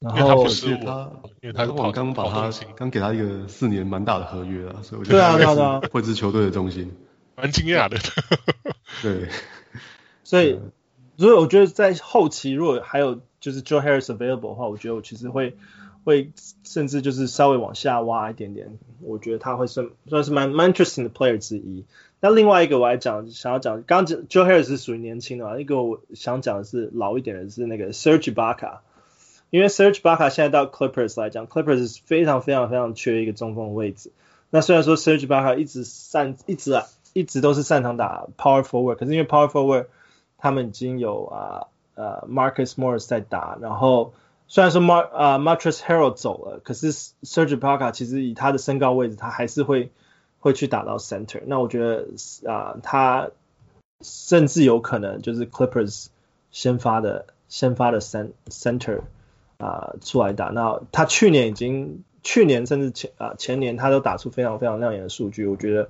然后是他，因为他刚刚把他刚给他一个四年蛮大的合约啊，所以我觉得对啊对啊会是球队的中心，蛮惊讶的。对，所以所以我觉得在后期如果还有就是 Joe Harris available 的话，我觉得我其实会会甚至就是稍微往下挖一点点，我觉得他会算算是蛮蛮 interesting 的 player 之一。那另外一个我还讲想要讲，刚刚 Joe Harris 是属于年轻的嘛，一个我想讲的是老一点的是那个 Serge Ibaka，因为 Serge Ibaka 现在到 Clippers 来讲，Clippers 是非常非常非常缺一个中锋的位置。那虽然说 Serge Ibaka 一直擅一直啊一直都是擅长打 Power Forward，可是因为 Power Forward 他们已经有啊呃 Marcus Morris 在打，然后。虽然说 Mar 啊 Montrezl Harrell 走了，可是 Serge Ibaka 其实以他的身高位置，他还是会会去打到 center。那我觉得啊，他甚至有可能就是 Clippers 先发的先发的 center 啊出来打。那他去年已经去年甚至前啊前年他都打出非常非常亮眼的数据。我觉得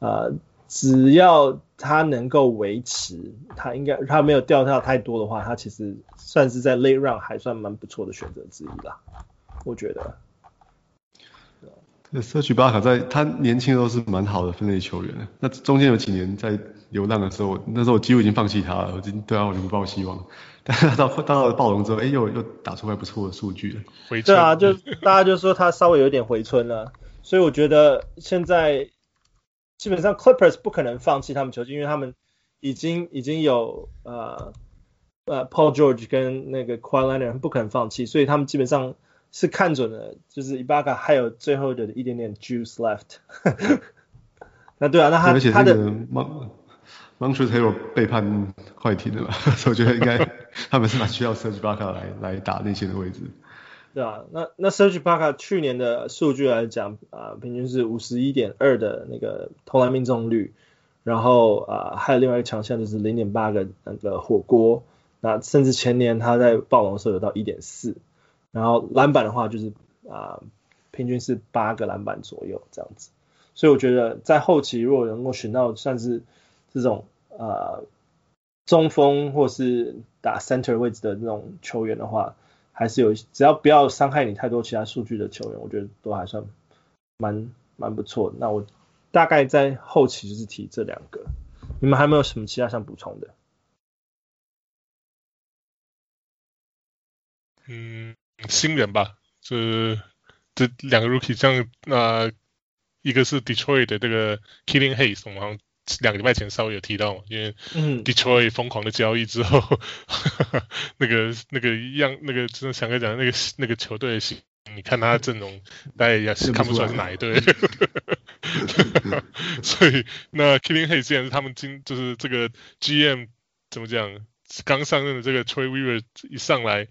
啊。只要他能够维持，他应该他没有掉跳太多的话，他其实算是在 late round 还算蛮不错的选择之一啦。我觉得。这 Serge Ibaka 在他年轻的时候是蛮好的分类球员，那中间有几年在流浪的时候，那时候我几乎已经放弃他了，我已经对他完全不抱希望。但是他到到了暴龙之后，哎，又又打出来不错的数据了。回春。对啊，就大家就说他稍微有点回春了，所以我觉得现在。基本上 Clippers 不可能放弃他们球季，因为他们已经已经有呃呃 Paul George 跟那个 Kawhi Leonard 不可能放弃，所以他们基本上是看准了，就是 Ibaka 还有最后的一点点 juice left。那对啊，那他而且他的 Montrezl Harrell 背叛快艇的嘛，所以我觉得应该 他们是蛮需要 Serge Ibaka 来来打内线的位置。对啊，那那 Serge Ibaka 去年的数据来讲啊、呃，平均是五十一点二的那个投篮命中率，然后啊、呃，还有另外一个强项就是零点八个那个火锅，那甚至前年他在暴龙的时候有到一点四，然后篮板的话就是啊、平均是八个篮板左右这样子，所以我觉得在后期如果能够选到算是这种啊、呃、中锋或是打 center 位置的那种球员的话。还是有，只要不要伤害你太多其他数据的球员，我觉得都还算蛮蛮不错的。那我大概在后期就是提这两个，你们还没有什么其他想补充的？嗯，新人吧，是这两个 rookie，像那、呃、一个是 Detroit 的这个 Killing Hayes，我们好像两个礼拜前稍微有提到，因为 Detroit 疯狂的交易之后，嗯、那个那个样那个真的想跟讲那个那个球队你看他的阵容，大家也是看不出来是哪一队。所以那 Killing Hayes 既然是他们今就是这个 GM 怎么讲，刚上任的这个 Troy Weaver 一上来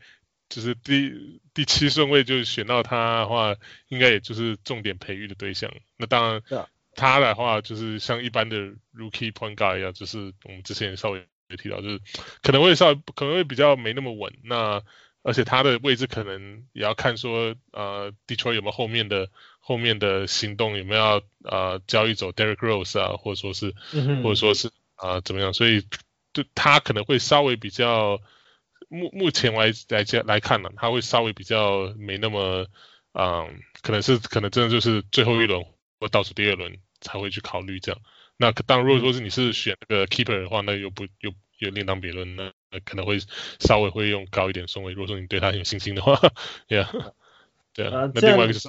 就是第第七顺位就选到他的话，应该也就是重点培育的对象。那当然。他的话就是像一般的 rookie point guard 一样，就是我们之前稍微也提到，就是可能会稍微可能会比较没那么稳。那而且他的位置可能也要看说，呃，Detroit 有没有后面的后面的行动，有没有要呃交易走 Derrick Rose 啊，或者说是、嗯、或者说是啊、呃、怎么样？所以就他可能会稍微比较目目前来来讲来看呢，他会稍微比较没那么嗯、呃，可能是可能真的就是最后一轮。或倒数第二轮才会去考虑这样。那当然，如果说是你是选那个 keeper 的话，那又不又又另当别论，那那可能会稍微会用高一点顺位。如果说你对他有信心的话，Yeah，对啊。那另外一个就是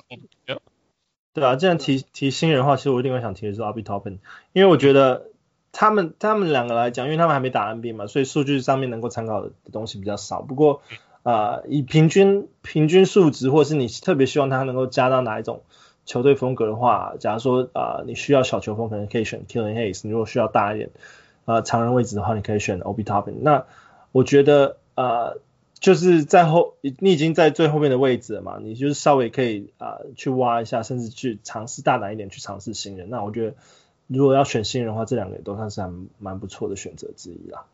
对啊，既然提提新人的话，其实我另外想提的是 Obi Toppin，因为我觉得他们他们两个来讲，因为他们还没打 NBA 嘛，所以数据上面能够参考的东西比较少。不过啊、以平均平均数值，或是你特别希望他能够加到哪一种？球队风格的话，假如说啊、你需要小球风，可能可以选 Killian Hayes；你如果需要大一点，呃，长人位置的话，你可以选 Obi Toppin。那我觉得呃，就是在后，你已经在最后面的位置了嘛，你就是稍微可以啊、去挖一下，甚至去尝试大胆一点去尝试新人。那我觉得，如果要选新人的话，这两个也都算是还蛮不错的选择之一啦。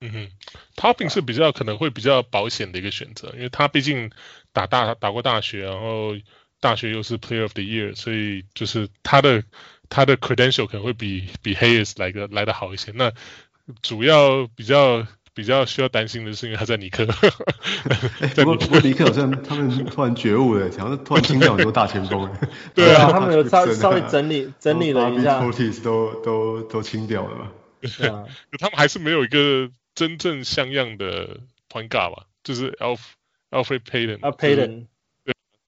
嗯哼，Topping 是比较可能会比较保险的一个选择，因为他毕竟打大打过大学，然后。大学又是 Player of the Year，所以就是他的他的 credential 可能会比比 Hayes 来个来的好一些。那主要比较比较需要担心的是，因为他在尼克。不过不过尼克好像他们突然觉悟了，好像突然清掉很多大前锋。对啊，他们有稍 稍微整理整理了一下。Portis 都都都清掉了嘛。对啊，他们还是没有一个真正像样的 point guard 吧，就是 Alf Alfred Payton。啊，Payton。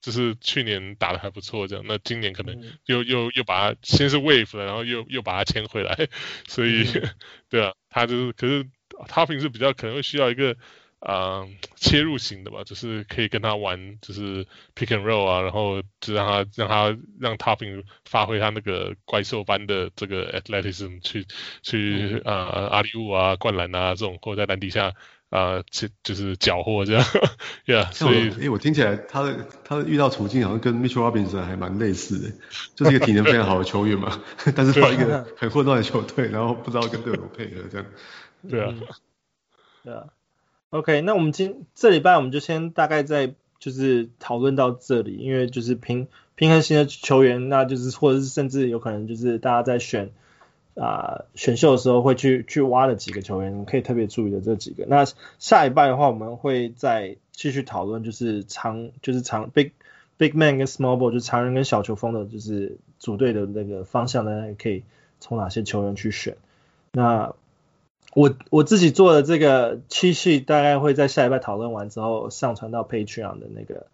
就是去年打的还不错这样，那今年可能又、嗯、又又把他先是 wave 了，然后又又把他签回来，所以、嗯、对啊，他就是可是 Toppin 是比较可能会需要一个啊、呃、切入型的吧，就是可以跟他玩就是 pick and roll 啊，然后就让他让他让 Toppin 发挥他那个怪兽般的这个 athleticism 去去啊、呃、阿里乌啊灌篮啊这种或者在篮底下。啊，就就是缴获这样，Yeah，所以，哎，我听起来他的他的遇到处境好像跟 Mitchell Robinson 还蛮类似的，就是一个体能非常好的球员嘛，但是到一个很混乱的球队，然后不知道跟队友配合这样。对啊，对啊。OK，那我们今这礼拜我们就先大概在就是讨论到这里，因为就是平平衡型的球员，那就是或者是甚至有可能就是大家在选。啊，选秀的时候会去去挖的几个球员，你可以特别注意的这几个。那下一拜的话，我们会再继续讨论，就是长就是长 big big man 跟 small ball，就是长人跟小球风的，就是组队的那个方向呢，可以从哪些球员去选。那我我自己做的这个 cheat sheet，大概会在下礼拜讨论完之后上传到 Patreon 的那个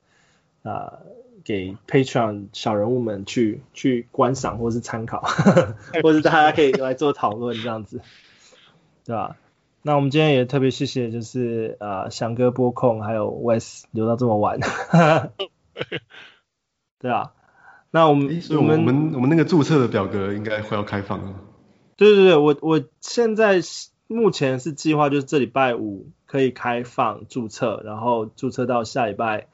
啊。给 Patreon 小人物们去去观赏或是参考，或者大家可以来做讨论这样子，对吧？那我们今天也特别谢谢，就是呃翔哥播控还有 Wes 留到这么晚，对啊。那我们我们我们我们那个注册的表格应该会要开放。对对对，我我现在目前是计划就是这礼拜五可以开放注册，然后注册到下礼拜。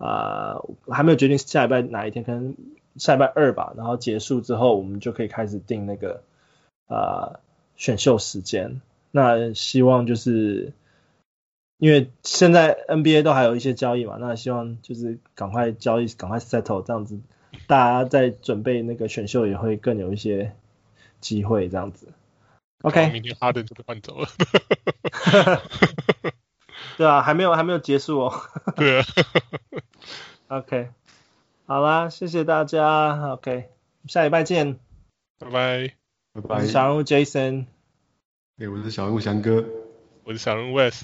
呃，还没有决定下礼拜哪一天，可能下礼拜二吧。然后结束之后，我们就可以开始定那个、呃、选秀时间。那希望就是因为现在 NBA 都还有一些交易嘛，那希望就是赶快交易，赶快 settle 这样子，大家在准备那个选秀也会更有一些机会这样子。OK，明天哈登就被换走了。对啊，还没有还没有结束哦。对啊。OK，好啦，谢谢大家。OK，下礼拜见。拜拜。拜拜。小人物 Jason。哎，我是小人物翔哥。我是小人物 Wes。